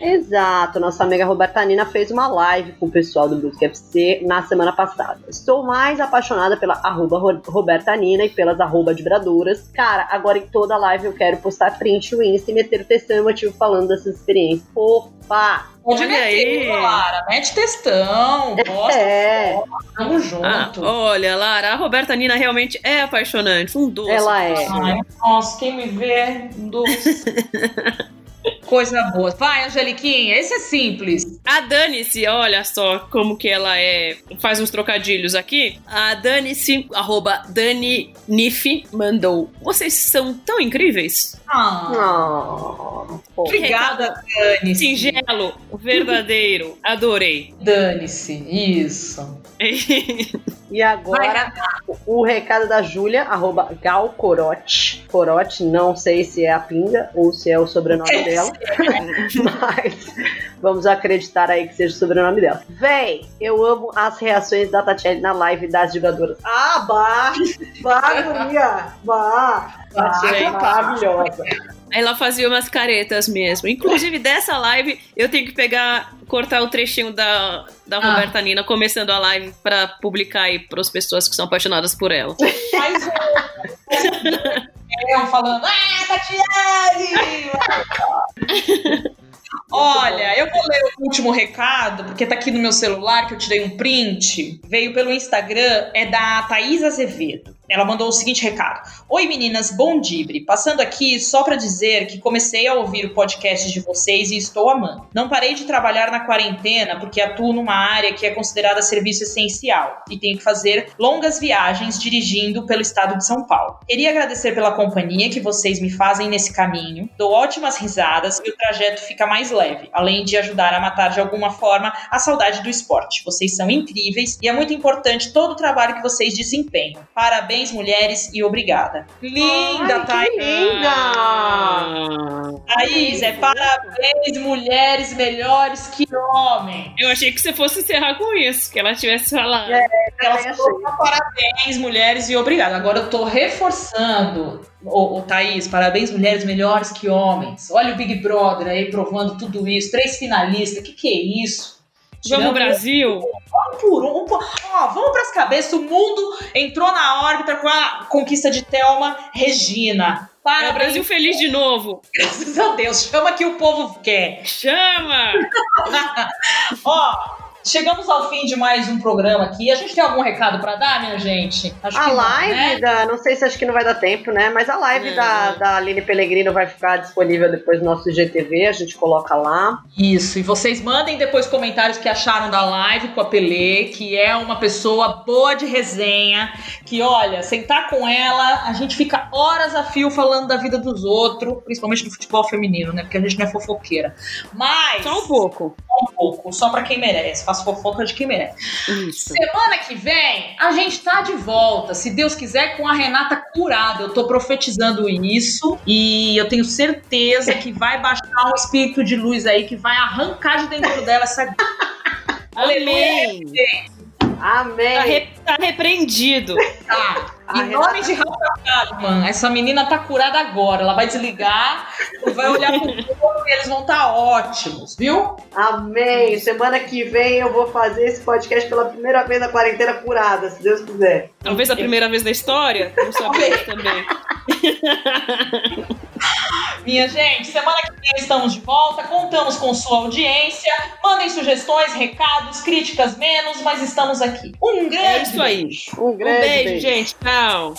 Exato, nossa amiga Roberta Nina fez uma live com o pessoal do Brusque FC na semana passada. Estou mais apaixonada pela arroba Ro- Roberta Nina e pelas arroba vibradoras. Cara, agora em toda live eu quero postar print no Insta e meter o textão emotivo falando dessas experiências. Opa! Pode Olha meter, aí. Lara. Mete textão. Posta, É, tamo junto. Ah, olha, Lara, a Roberta Nina realmente é apaixonante. Um doce. ela é. Ai, nossa, quem me vê, um doce. Coisa boa. Vai, Angeliquinha, esse é simples. A Dani-se, olha só como que ela é. Faz uns trocadilhos aqui. A Dani-se, arroba Dani Nif, mandou. Vocês são tão incríveis. Ah, Oh, pô. obrigada, Dani. Singelo, verdadeiro. Adorei. Dane-se, isso. E agora, o recado da Júlia, arroba Gal Corote. Corote, não sei se é a pinga ou se é o sobrenome dela, mas vamos acreditar aí que seja o sobrenome dela. Véi, eu amo as reações da Tatiana na live das jogadoras. Ah, bah! Bah, guria! Bah! Tatiana é maravilhosa. Ela fazia umas caretas mesmo. Inclusive, dessa live, eu tenho que pegar, cortar o trechinho da, da Ah. Roberta Nina começando a live pra publicar aí pras pessoas que são apaixonadas por ela. Faz Eu falando, ah, Tatiane! Olha, eu vou ler o último recado, porque tá aqui no meu celular, que eu tirei um print. Veio pelo Instagram, é da Thaís Azevedo. Ela mandou o seguinte recado: Oi meninas, bom dibre. Passando aqui só para dizer que comecei a ouvir o podcast de vocês e estou amando. Não parei de trabalhar na quarentena porque atuo numa área que é considerada serviço essencial e tenho que fazer longas viagens dirigindo pelo estado de São Paulo. Queria agradecer pela companhia que vocês me fazem nesse caminho. Dou ótimas risadas e o trajeto fica mais leve, além de ajudar a matar de alguma forma a saudade do esporte. Vocês são incríveis e é muito importante todo o trabalho que vocês desempenham. Parabéns, mulheres, e obrigada. Linda, Ai, Thaís! linda! Thaís, é parabéns, mulheres melhores que homem. Eu achei que você fosse encerrar com isso, que ela tivesse falado. Ela também falou parabéns, mulheres, e obrigada. Agora eu tô reforçando. Ô, ô, Thaís, parabéns, mulheres melhores que homens. Olha o Big Brother aí provando tudo isso. Três finalistas, que que é isso? Vamos, Brasil! um por um. um por- Ó, vamos pras cabeças. O mundo entrou na órbita com a conquista de Thelma Regina. É o Brasil feliz de novo! graças a Deus. Chama que o povo quer. Chama! Ó, chegamos ao fim de mais um programa aqui. A gente tem algum recado pra dar, minha gente? Acho A que não, live né? da. Não sei se acho que não vai dar tempo, né? Mas a live Não. da, da Aline Pellegrino vai ficar disponível depois no nosso GTV, a gente coloca lá. Isso, e vocês mandem depois comentários que acharam da live com a Pelé, que é uma pessoa boa de resenha, que olha, sentar com ela, a gente fica horas a fio falando da vida dos outros, principalmente do futebol feminino, né? Porque a gente não é fofoqueira. Mas, Só um pouco. um pouco, só pra quem merece, faço fofoca de quem merece. Isso. Semana que vem, a gente tá de volta, se Deus quiser, com a Renata curada. Eu tô profetizando isso e eu tenho certeza que vai baixar um espírito de luz aí que vai arrancar de dentro dela essa. Amém! Amém! Tá, re- tá repreendido. Tá. Em nome de Rafa Kalimann, essa menina tá curada agora. Ela vai desligar e vai olhar pro povo e eles vão estar ótimos, viu? Amém! Semana que vem eu vou fazer esse podcast pela primeira vez na quarentena curada, se Deus quiser. Talvez a primeira vez na história. Não sabemos também. Minha gente, semana que vem estamos de volta, contamos com sua audiência. Mandem sugestões, recados, críticas menos, mas estamos aqui. Um é grande é isso aí. beijo. Um grande um beijo, beijo. gente. Tchau.